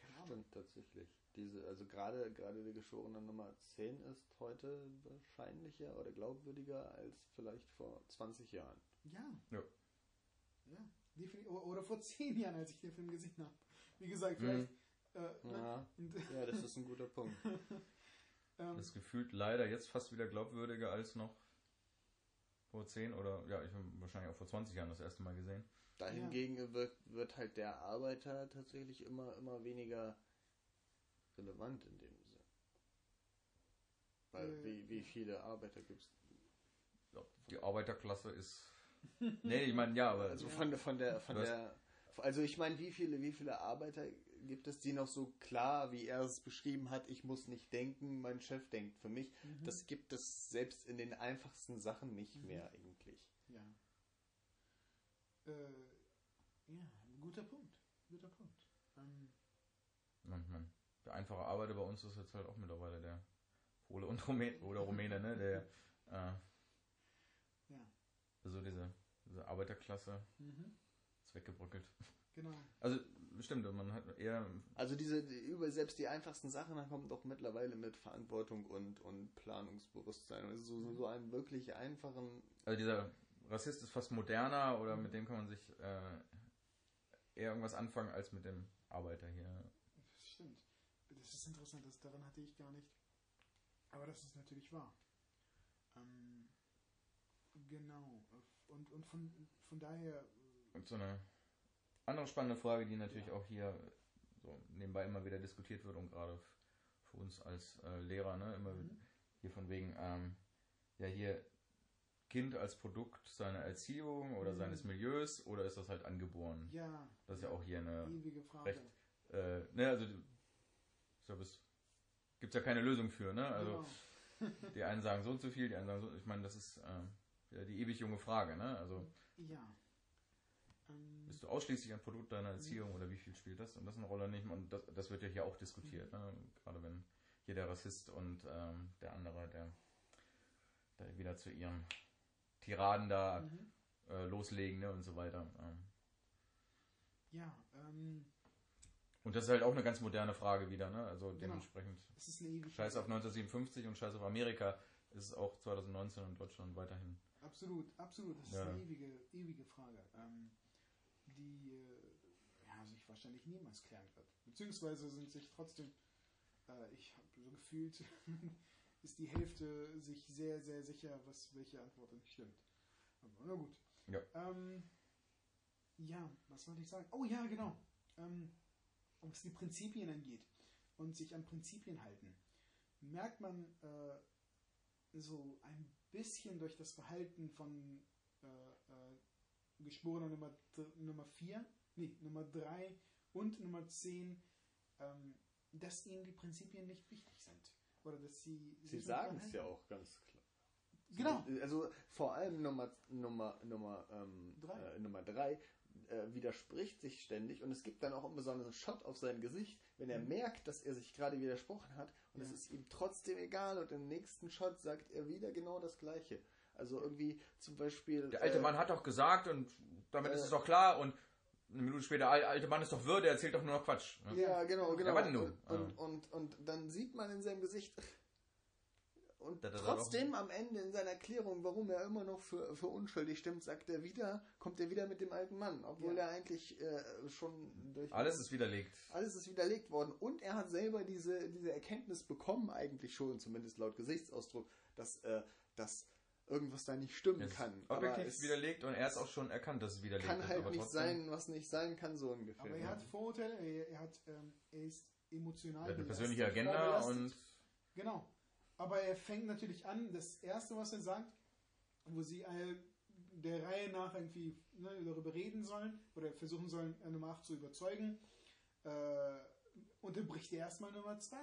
keine Ahnung. Stimmt tatsächlich. Diese, also gerade gerade die geschworene Nummer 10 ist heute wahrscheinlicher oder glaubwürdiger als vielleicht vor 20 Jahren. Ja. Ja. Ja, definitiv. Oder vor zehn Jahren, als ich den Film gesehen habe. Wie gesagt, Mhm. vielleicht. Äh, ne? Ja, [laughs] ja, das ist ein guter Punkt. ähm, das gefühlt leider jetzt fast wieder glaubwürdiger als noch vor 10 oder, ja, ich habe wahrscheinlich auch vor 20 Jahren das erste Mal gesehen. Dahingegen wird, wird halt der Arbeiter tatsächlich immer, immer weniger relevant in dem Sinne. Weil Äh, wie, wie viele Arbeiter gibt es? Ja, die Arbeiterklasse ist. Nee, ich meine, ja, aber. Also von von der von der also ich meine, wie viele, wie viele Arbeiter gibt es, die noch so klar, wie er es beschrieben hat, ich muss nicht denken, mein Chef denkt für mich. mhm. Das gibt es selbst in den einfachsten Sachen nicht Mhm. mehr eigentlich. Ja. Äh, ja, guter Punkt. Guter Punkt. Ähm, Man, man, der einfache Arbeiter bei uns ist jetzt halt auch mittlerweile der Pole und Rumäne, oder Rumäne, ne? Der, äh, ja. also diese, diese Arbeiterklasse Mhm. ist weggebröckelt. Genau. Also, stimmt, man hat eher, Also diese die, über selbst die einfachsten Sachen, da kommt doch mittlerweile mit Verantwortung und, und Planungsbewusstsein. Also so, so, so einem wirklich einfachen also dieser Rassist ist fast moderner oder mit dem kann man sich äh, eher irgendwas anfangen als mit dem Arbeiter hier. Das stimmt. Das ist interessant, das, daran hatte ich gar nicht. Aber das ist natürlich wahr. Ähm, genau. Und, und von, von daher. Und so eine andere spannende Frage, die natürlich Ja. auch hier so nebenbei immer wieder diskutiert wird und gerade für uns als äh, Lehrer, ne, immer Mhm. hier von wegen, ähm, ja hier Kind als Produkt seiner Erziehung oder Mhm. seines Milieus oder ist das halt angeboren? Ja, Das ist ja auch hier eine, ewige Frage. recht- äh, ne, also ich glaube, es gibt ja keine Lösung für, ne? Also genau. die einen sagen so und so viel, die anderen sagen so, ich meine, das ist äh, die ewig junge Frage, ne? Also Ja. Ähm, Bist du ausschließlich ein Produkt deiner Erziehung oder wie viel spielt das und das eine Rolle nicht? Und das, das wird ja hier auch diskutiert, ne? gerade wenn hier der Rassist und ähm, der andere, der, der wieder zu ihren Tiraden da mhm. äh, loslegen ne? und so weiter. Ähm, Ja, ähm, Und das ist halt auch eine ganz moderne Frage wieder, ne? Also Genau. dementsprechend. Ist ewige Scheiß auf 1957 und Scheiß auf Amerika ist es auch 2019 in Deutschland weiterhin. Absolut, absolut. Das ist Ja. eine ewige, ewige Frage, ähm, die äh, ja, sich wahrscheinlich niemals klären wird. Beziehungsweise sind sich trotzdem, äh, ich habe so gefühlt, [laughs] ist die Hälfte sich sehr, sehr sicher, was welche Antwort stimmt. Aber na gut. Ja. Ähm, ja, was wollte ich sagen? Oh ja, genau. Ähm, was die Prinzipien angeht und sich an Prinzipien halten, merkt man äh, so ein bisschen durch das Verhalten von äh, äh, Geschworener Nummer, Nummer 4, nee, Nummer 3 und Nummer 10, ähm, dass ihnen die Prinzipien nicht wichtig sind. Oder dass sie. Sie sagen es ja auch ganz klar. Genau. Also vor allem Nummer Nummer Nummer ähm, Drei. äh, Nummer drei äh, widerspricht sich ständig und es gibt dann auch einen Shot auf sein Gesicht, wenn er Mhm. merkt, dass er sich gerade widersprochen hat und es Ja. ist ihm trotzdem egal und im nächsten Shot sagt er wieder genau das Gleiche. Also irgendwie zum Beispiel Der alte äh, Mann hat doch gesagt und damit ist äh, es doch klar und eine Minute später, der alte Mann ist doch wirr, der erzählt doch nur noch Quatsch. Ne? Ja, genau, genau. nun? Und, und, und, und dann sieht man in seinem Gesicht und trotzdem am Ende in seiner Erklärung, warum er immer noch für, für unschuldig stimmt, sagt er wieder, kommt er wieder mit dem alten Mann, obwohl Ja. er eigentlich äh, schon durch Alles ist widerlegt. alles ist widerlegt worden und er hat selber diese, diese Erkenntnis bekommen, eigentlich schon, zumindest laut Gesichtsausdruck, dass, äh, dass irgendwas da nicht stimmen Es ist kann. Aber objektiv es widerlegt und er hat auch schon erkannt, dass es widerlegt kann ist. halt aber nicht trotzdem, sein, was nicht sein kann, so ungefähr. Aber er hat Vorurteile, er, er, hat, ähm, er ist emotional. Er hat eine persönliche Agenda und Genau. Aber er fängt natürlich an, das erste, was er sagt, wo sie all der Reihe nach irgendwie ne, darüber reden sollen oder versuchen sollen, äh, Nummer 8 zu überzeugen, äh, unterbricht er erstmal Nummer 2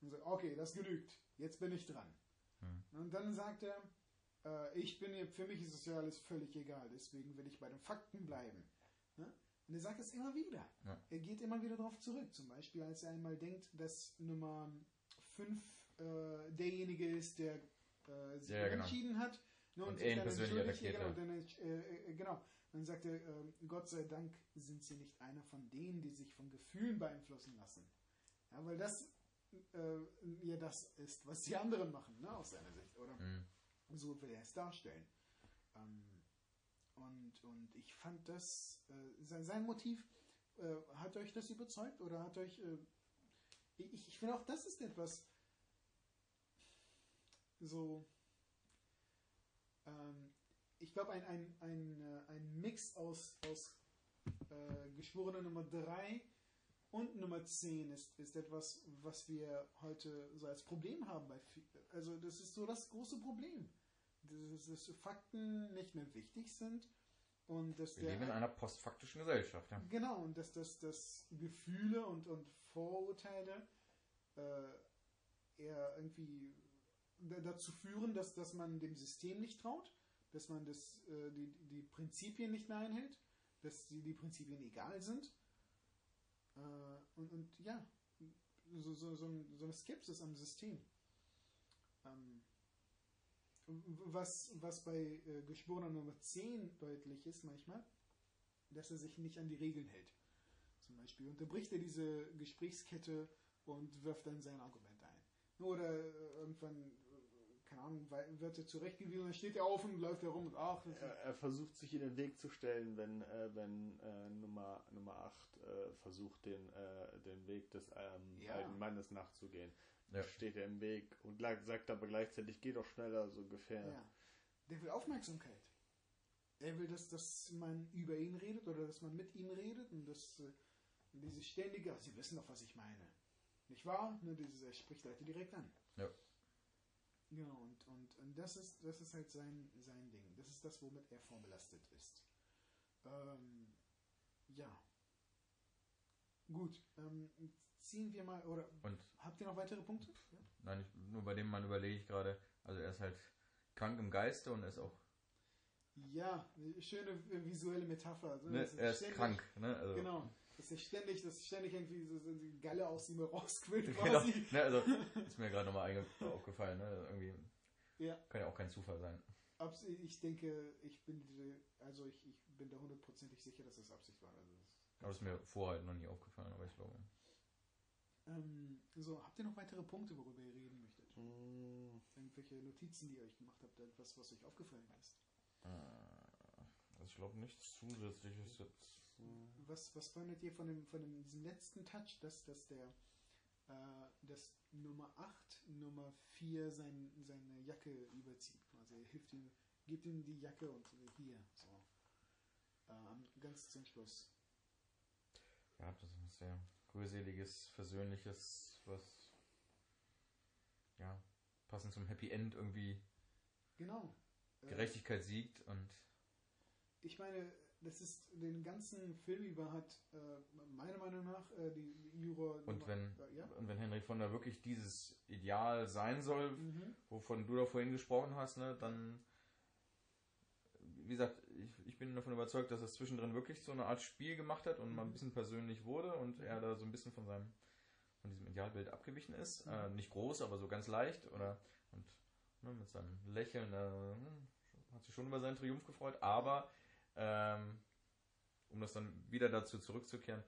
und sagt, okay, das genügt, jetzt bin ich dran. Hm. Und dann sagt er, äh, ich bin hier, für mich ist es ja alles völlig egal, deswegen will ich bei den Fakten bleiben. Ne? Und er sagt es immer wieder. Ja. Er geht immer wieder darauf zurück. Zum Beispiel, als er einmal denkt, dass Nummer 5 äh, derjenige ist, der äh, sich Ja, genau. entschieden hat. Ne, Und sich er ihn dann persönlich attackiert genau, dann, äh, äh, genau. Dann sagt er, äh, Gott sei Dank sind sie nicht einer von denen, die sich von Gefühlen beeinflussen lassen. Ja, weil das äh, ja das ist, was die anderen machen, ne, aus seiner Sicht, oder? Hm. So will er es darstellen. Ähm, und, und ich fand das, äh, sein, sein Motiv, äh, hat euch das überzeugt oder hat euch, äh, ich, ich finde auch, das ist etwas so, ähm, ich glaube, ein, ein, ein, äh, ein Mix aus, aus äh, Geschworener Nummer 3 und Nummer 10 ist, ist etwas, was wir heute so als Problem haben. Bei, also das ist so das große Problem. Dass, dass Fakten nicht mehr wichtig sind und dass Wir der leben in einer postfaktischen Gesellschaft. Ja. Genau, und dass das dass Gefühle und, und Vorurteile äh, eher irgendwie da- dazu führen, dass, dass man dem System nicht traut, dass man das, äh, die, die Prinzipien nicht mehr einhält, dass die, die Prinzipien egal sind. Äh, und, und ja, so, so, so, ein, so eine Skepsis am System. Ähm, was, was bei äh, Geschworener Nummer 10 deutlich ist manchmal, dass er sich nicht an die Regeln hält. Zum Beispiel unterbricht er diese Gesprächskette und wirft dann sein Argument ein. Oder äh, irgendwann, äh, keine Ahnung, wird er zurechtgewiesen, dann steht er auf und läuft herum und ach, Er, er versucht sich in den Weg zu stellen, wenn, äh, wenn äh, Nummer, Nummer 8 äh, versucht, den, äh, den Weg des ähm, Ja. alten Mannes nachzugehen. Ja. Steht er im Weg und sagt aber gleichzeitig, geh doch schneller, so ungefähr. ja. Der will Aufmerksamkeit. Er will, dass, dass man über ihn redet oder dass man mit ihm redet und dass äh, diese ständige, Sie wissen doch, was ich meine. Nicht wahr? Ne, dieses, er spricht Leute direkt an. Ja. Genau, und, und, und das ist, das ist halt sein, sein Ding. Das ist das, womit er vorbelastet ist. Ähm, ja. Gut, ähm, ziehen wir mal, oder Und habt ihr noch weitere Punkte? Ja? nein, ich, nur bei dem Mann überlege ich gerade, also er ist halt krank im Geiste und er ist auch, Ja, eine schöne visuelle Metapher. Also, ne, er ist ständig- krank, ne? Also, Genau. Dass er ständig, dass ständig irgendwie so, die Galle aus ihm rausquillt [laughs] Genau, quasi. ne, also [laughs] ist mir gerade nochmal aufgefallen, ne? Irgendwie Ja. kann ja auch kein Zufall sein. Abs ich denke, ich bin also ich, ich bin da hundertprozentig sicher, dass das Absicht war. Also das Aber das ist mir vorher halt noch nie aufgefallen, aber ich glaube. Ähm, so, habt ihr noch weitere Punkte, worüber ihr reden möchtet? Mm, Irgendwelche Notizen, die ihr euch gemacht habt, etwas, was euch aufgefallen ist? Äh, also ich glaube nichts zusätzliches jetzt. Was, was fandet ihr von dem, von dem diesem letzten Touch, dass, dass der äh, dass Nummer 8 Nummer 4 sein, seine Jacke überzieht quasi. Er hilft ihm, gibt ihm die Jacke und hier, so. Ähm, ganz zum Schluss. Ja, das ist sehr rührseliges, versöhnliches, was ja, passend zum Happy End irgendwie Genau. Äh, Gerechtigkeit siegt und ich meine, das ist den ganzen Film über hat, äh, meiner Meinung nach, äh, die Juror. Und wenn, Äh, ja? und wenn Henry Fonda wirklich dieses Ideal sein soll, Mhm. wovon du da vorhin gesprochen hast, ne, dann, wie gesagt, ich, ich bin davon überzeugt, dass er zwischendrin wirklich so eine Art Spiel gemacht hat und mal ein Mhm. bisschen persönlich wurde und er da so ein bisschen von seinem, von diesem Idealbild abgewichen ist. Mhm. Äh, nicht groß, aber so ganz leicht oder, und ne, mit seinem Lächeln, äh, hm, hat sich schon über seinen Triumph gefreut, aber, ähm, um das dann wieder dazu zurückzukehren,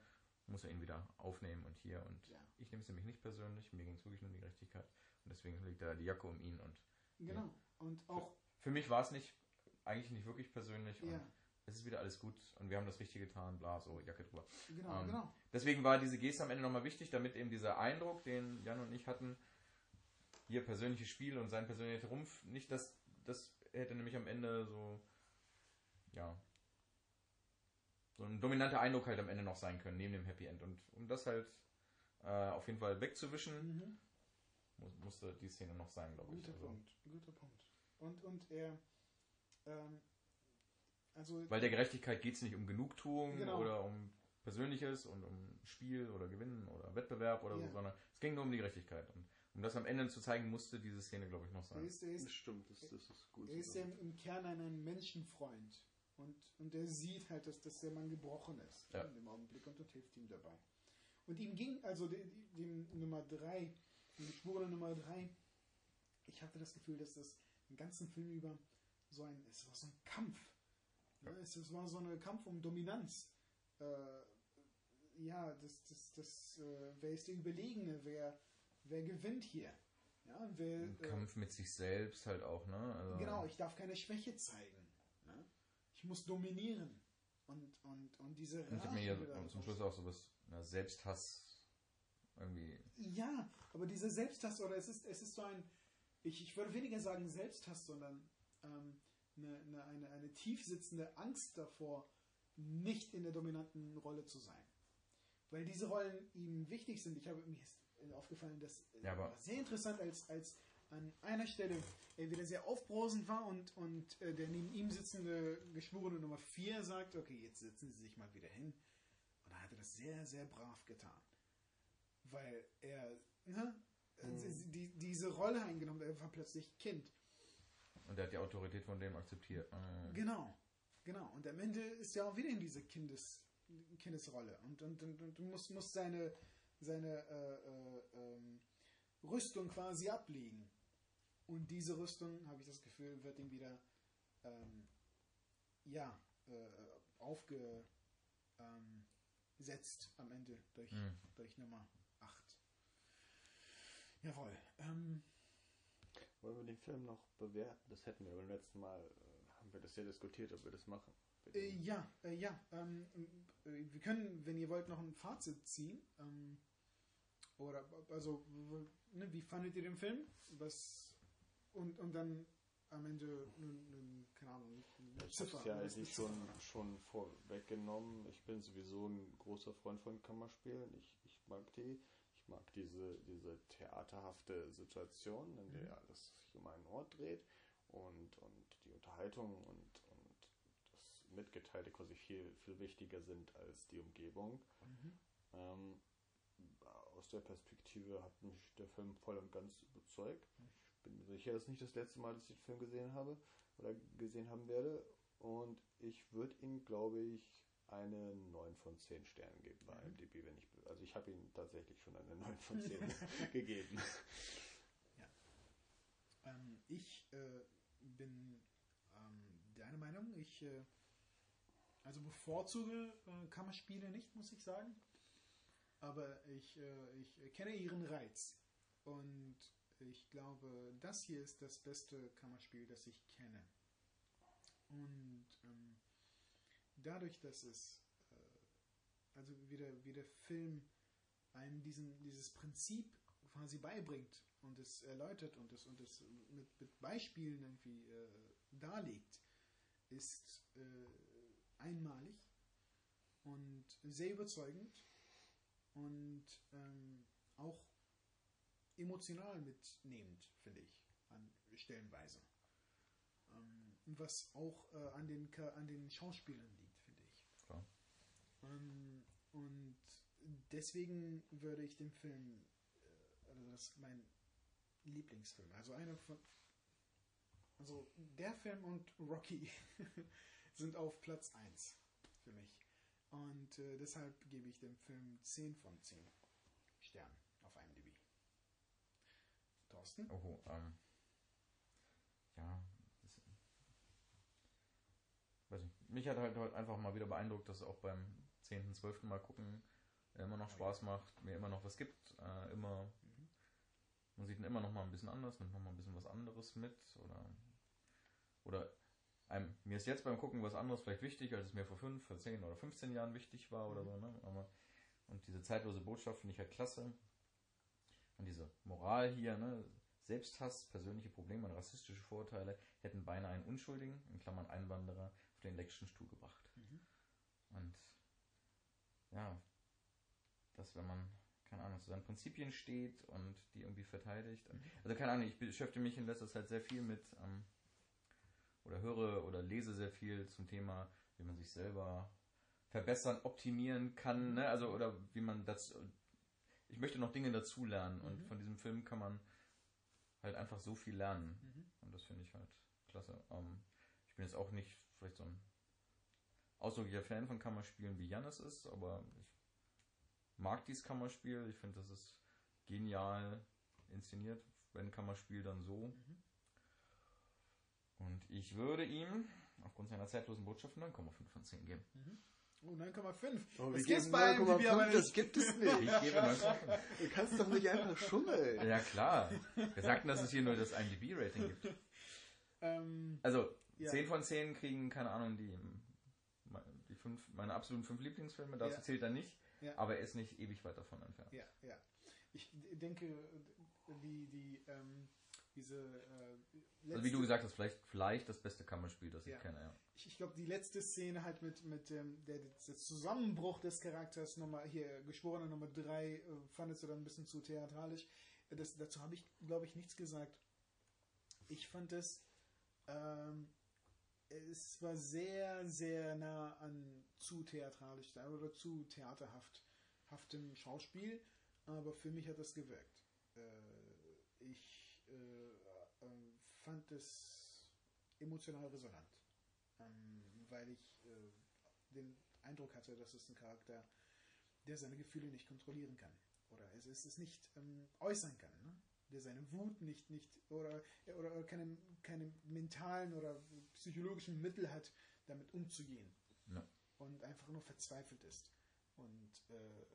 muss er ihn wieder aufnehmen und hier und Ja. ich nehme es nämlich nicht persönlich, mir ging es wirklich nur um die Gerechtigkeit und deswegen liegt da die Jacke um ihn und Genau. Und auch, für mich war es nicht, eigentlich nicht wirklich persönlich und es ist wieder alles gut und wir haben das Richtige getan, bla, so, Jacke drüber. genau, Ähm, genau. Deswegen war diese Geste am Ende nochmal wichtig, damit eben dieser Eindruck, den Jan und ich hatten, hier persönliches Spiel und sein persönlicher Trumpf, nicht das, das hätte nämlich am Ende so, ja, so ein dominanter Eindruck halt am Ende noch sein können, neben dem Happy End. Und um das halt äh, auf jeden Fall wegzuwischen, Mhm. muss, musste die Szene noch sein, glaube ich. Guter Also, Punkt, guter Punkt. Und, und er, ähm, also, weil der Gerechtigkeit geht es nicht um Genugtuung Genau. oder um Persönliches und um Spiel oder Gewinnen oder Wettbewerb oder Ja. so, sondern es ging nur um die Gerechtigkeit. Und um das am Ende zu zeigen, musste diese Szene, glaube ich, noch er sein. ist, er ist, das stimmt, das, das ist gut. er ist ja im, im Kern ein, ein Menschenfreund. Und, und er sieht halt, dass, dass der Mann gebrochen ist Ja. in dem Augenblick und, und hilft ihm dabei. Und ihm ging, also dem, dem Nummer 3, dem Geschworenen Nummer 3, ich hatte das Gefühl, dass das den ganzen Film über so ein, es war so ein Kampf. Ja. Es, es war so ein Kampf um Dominanz. Äh, ja, das, das, das, äh, wer ist der Überlegene? Wer, wer gewinnt hier? Ja, wer, Ein äh, Kampf mit sich selbst halt auch, ne? Also, Genau, ich darf keine Schwäche zeigen. Ne? Ich muss dominieren. Und, und, und diese Und ich habe mir da zum Schluss auch sowas, na, Selbsthass irgendwie. Ja, aber dieser Selbsthass, oder es ist, es ist so ein, ich, ich würde weniger sagen Selbsthass, sondern ähm, eine, eine, eine, eine tiefsitzende Angst davor, nicht in der dominanten Rolle zu sein. Weil diese Rollen ihm wichtig sind. Ich habe mir ist aufgefallen, dass äh, Ja, sehr interessant, als, als an einer Stelle er wieder sehr aufbrausend war und, und äh, der neben ihm sitzende Geschworene Nummer 4 sagt, okay, jetzt setzen Sie sich mal wieder hin. Und da hat er das sehr, sehr brav getan. Weil er ne, Mhm. die, diese Rolle eingenommen hat. Er war plötzlich Kind. Und er hat die Autorität von dem akzeptiert. Äh, Genau, genau. Und am Ende ist er auch wieder in diese Kindes, Kindesrolle. Und, und, und, und du musst, musst seine, seine äh, äh, ähm, Rüstung quasi ablegen. Und diese Rüstung, habe ich das Gefühl, wird ihm wieder ähm, ja, äh, aufgesetzt am Ende durch, Mhm. durch Nummer 8. Jawohl. Ähm, Wollen wir den Film noch bewerten? Das hätten wir beim letzten Mal, äh, haben wir das ja diskutiert, ob wir das machen. Äh, ja, äh, ja. Ähm, äh, wir können, wenn ihr wollt, noch ein Fazit ziehen. Ähm, oder, also, ne, wie fandet ihr den Film? Was, und, und dann am Ende, keine Ahnung, eine Ich habe ja eine eigentlich schon, schon vorweggenommen. Ich bin sowieso ein großer Freund von Kammerspielen. Ich, ich mag die. Ich mag diese, diese theaterhafte Situation, in der Mhm. alles sich um einen Ort dreht und, und die Unterhaltung und, und das Mitgeteilte quasi viel, viel wichtiger sind als die Umgebung. Mhm. Ähm, aus der Perspektive hat mich der Film voll und ganz überzeugt. Ich bin sicher, es ist nicht das letzte Mal, dass ich den Film gesehen habe oder gesehen haben werde. Und ich würde ihm, glaube ich, eine 9 von 10 Sternen geben bei Mhm. IMDb, wenn ich. Also ich habe ihm tatsächlich schon eine 9 von 10 [laughs] gegeben. Ähm, ich äh, bin ähm, deiner Meinung. Ich, äh, also bevorzuge äh, Kammerspiele nicht, muss ich sagen. Aber ich, äh, ich kenne ihren Reiz. Und ich glaube, das hier ist das beste Kammerspiel, das ich kenne. Und ähm, dadurch, dass es, äh, also wie der, wie der Film einem diesen, dieses Prinzip quasi beibringt und es erläutert und es, und es mit, mit Beispielen irgendwie äh, darlegt, ist äh, einmalig und sehr überzeugend und ähm, auch emotional mitnehmend, finde ich, an Stellenweise. Ähm, was auch äh, an, den, an den Schauspielern liegt. Ähm, und deswegen würde ich den Film, äh, also das ist mein Lieblingsfilm, also einer von, also der Film und Rocky [laughs] sind auf Platz 1 für mich. Und äh, deshalb gebe ich dem Film 10 von 10 Sternen auf IMDb. Thorsten? Oh, ähm. Ja. Das, weiß nicht. Mich hat halt heute einfach mal wieder beeindruckt, dass auch beim 10., 12. Mal gucken immer noch Spaß macht, mir immer noch was gibt, äh, immer. Mhm. Man sieht ihn immer noch mal ein bisschen anders, nimmt noch mal ein bisschen was anderes mit oder. Oder einem, mir ist jetzt beim Gucken was anderes vielleicht wichtig, als es mir vor 5, vor 10 oder 15 Jahren wichtig war oder mhm. so, ne? Aber, und diese zeitlose Botschaft finde ich halt klasse. Und diese Moral hier, ne? Selbsthass, persönliche Probleme und rassistische Vorurteile hätten beinahe einen Unschuldigen, in Klammern Einwanderer, auf den election gebracht. Mhm. Und ja, dass wenn man, keine Ahnung, zu seinen Prinzipien steht und die irgendwie verteidigt. Also keine Ahnung, ich beschäftige mich in letzter Zeit sehr viel mit, ähm, oder höre oder lese sehr viel zum Thema, wie man sich selber verbessern, optimieren kann, ne? Also, oder wie man das, ich möchte noch Dinge dazulernen und mhm. von diesem Film kann man halt einfach so viel lernen. Mhm. Und das finde ich halt klasse. Ähm, ich bin jetzt auch nicht vielleicht so ein ausdrücklicher Fan von Kammerspielen wie Jannis ist, aber ich mag dieses Kammerspiel. Ich finde, das ist genial inszeniert. Wenn Kammerspiel, dann so. Mhm. Und ich würde ihm aufgrund seiner zeitlosen Botschaft 9,5 von 10 geben. Mhm. Oh, 9,5. Oh, das gibt's bei IMDb aber Das gibt es nicht. Ich gebe 9,5. Du kannst doch nicht einfach schummeln. Ja, klar. Wir sagten, dass es hier nur das IMDb-Rating gibt. Ähm, also, ja. 10 von 10 kriegen, keine Ahnung, die fünf, meine absoluten 5 Lieblingsfilme. Dazu ja. zählt er nicht. Ja. Aber er ist nicht ewig weit davon entfernt. Ja, ja. Ich denke, die, die, ähm, diese. Äh, also wie du gesagt hast, vielleicht, vielleicht das beste Kammerspiel, das ja. ich kenne, ja. Ich, ich glaube, die letzte Szene halt mit, mit ähm, der, der Zusammenbruch des Charakters, Nummer hier, Geschworene Nummer 3, äh, fandest du dann ein bisschen zu theatralisch. Das, dazu habe ich, glaube ich, nichts gesagt. Ich fand es. Ähm, es war sehr, sehr nah an zu theatralisch oder zu theaterhaftem Schauspiel, aber für mich hat das gewirkt. Äh, ich äh, äh, fand es emotional resonant, ähm, weil ich den Eindruck hatte, dass es ein Charakter, der seine Gefühle nicht kontrollieren kann oder es, es nicht ähm, äußern kann. Der seine Wut nicht, nicht oder, oder keine, keine mentalen oder psychologischen Mittel hat, damit umzugehen. Ja. Und einfach nur verzweifelt ist. Und äh,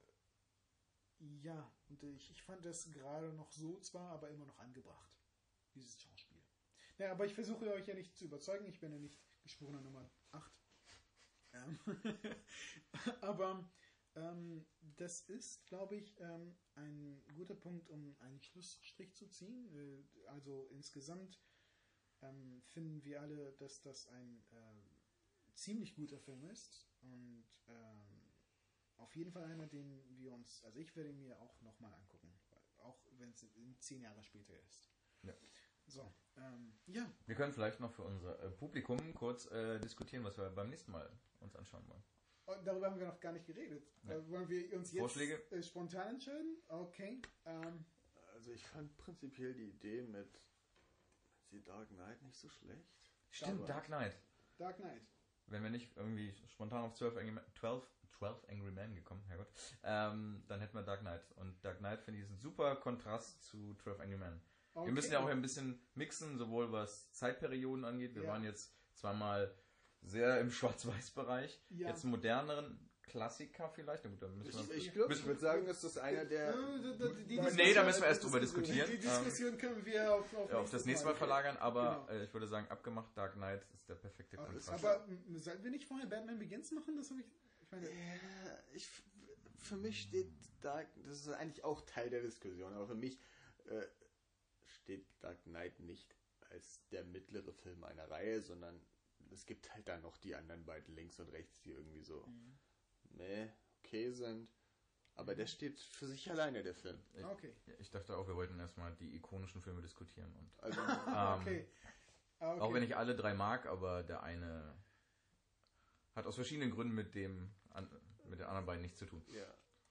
ja, und ich, ich fand das gerade noch so zwar, aber immer noch angebracht, dieses Schauspiel. Naja, aber ich versuche euch ja nicht zu überzeugen, ich bin ja nicht Geschworener Nummer 8. Ähm, [laughs] aber ähm, das ist, glaube ich, ähm, ein guter Punkt, um einen Schlussstrich zu ziehen. Äh, also insgesamt ähm, finden wir alle, dass das ein äh, ziemlich guter Film ist und ähm, auf jeden Fall einer, den wir uns, also ich werde ihn mir auch nochmal angucken, auch wenn es zehn Jahre später ist. Ja. So, ähm, ja. Wir können vielleicht noch für unser äh, Publikum kurz äh, diskutieren, was wir beim nächsten Mal uns anschauen wollen. Und darüber haben wir noch gar nicht geredet. Ja. Äh, wollen wir uns jetzt Vorschläge? Äh, spontan entscheiden? Okay. Ähm. Also ich fand prinzipiell die Idee mit The Dark Knight nicht so schlecht. Stimmt, Dark Knight. Dark Knight. Wenn wir nicht irgendwie spontan auf 12 Angry, 12, 12 Angry Men gekommen, Herrgott, ähm, dann hätten wir Dark Knight. Und Dark Knight finde ich ist ein super Kontrast zu 12 Angry Men. Okay. Wir müssen ja auch ein bisschen mixen, sowohl was Zeitperioden angeht. Wir ja. waren jetzt zweimal sehr im [laughs] Schwarz-Weiß-Bereich. Ja. Jetzt einen moderneren Klassiker vielleicht. Na gut, dann müssen wir Ich, ich glaube, ich müssen- würde sagen, ist das einer der. Nee, da müssen wir erst drüber Die diskutieren. Ähm, Diskussion können wir auf, auf, ja, auf das nächste Mal verlagern, aber Genau. äh, ich würde sagen, abgemacht, Dark Knight ist der perfekte Aber, Kontrast. aber m, sollten wir nicht vorher Batman Begins machen? Das habe ich. Ich meine, Ja, ich, für mich steht Dark, das ist eigentlich auch Teil der Diskussion, aber für mich äh, steht Dark Knight nicht als der mittlere Film einer Reihe, sondern es gibt halt dann noch die anderen beiden links und rechts, die irgendwie so, meh, okay sind. Aber der steht für sich alleine, der Film. ich, okay. ich dachte auch, wir wollten erstmal die ikonischen Filme diskutieren. Und, Also, [laughs] ähm, Okay. Ah, okay. Auch wenn ich alle drei mag, aber der eine hat aus verschiedenen Gründen mit dem mit den anderen beiden nichts zu tun. ja.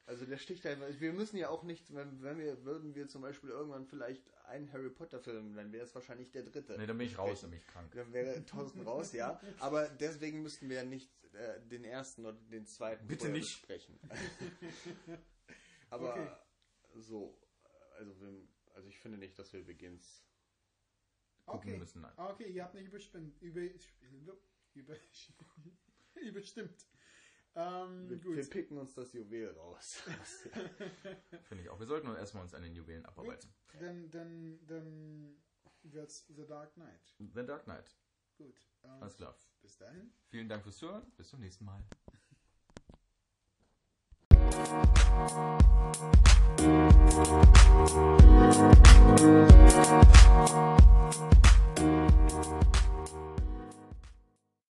Also der sticht halt, wir müssen ja auch nicht, wenn, wenn wir, würden wir zum Beispiel irgendwann vielleicht einen Harry Potter Film, dann wäre es wahrscheinlich der dritte. Ne, dann bin ich raus, dann bin ich krank. Dann wäre Thorsten raus, ja. Aber deswegen müssten wir ja nicht äh, den ersten oder den zweiten Bitte nicht. besprechen. [laughs] Aber Okay. so, also, wir, also ich finde nicht, dass wir Begins. Gucken okay. müssen. Nein. Okay, ihr habt nicht [laughs] [laughs] überstimmt. Über, über, überstimmt. Ähm, wir, wir, picken uns das Juwel raus. [laughs] Finde ich auch. Wir sollten uns erstmal an den Juwelen abarbeiten. Dann, dann, dann wird's The Dark Knight. The Dark Knight. Gut. Ähm, Alles klar. Bis dahin. Vielen Dank fürs Zuhören. Bis zum nächsten Mal.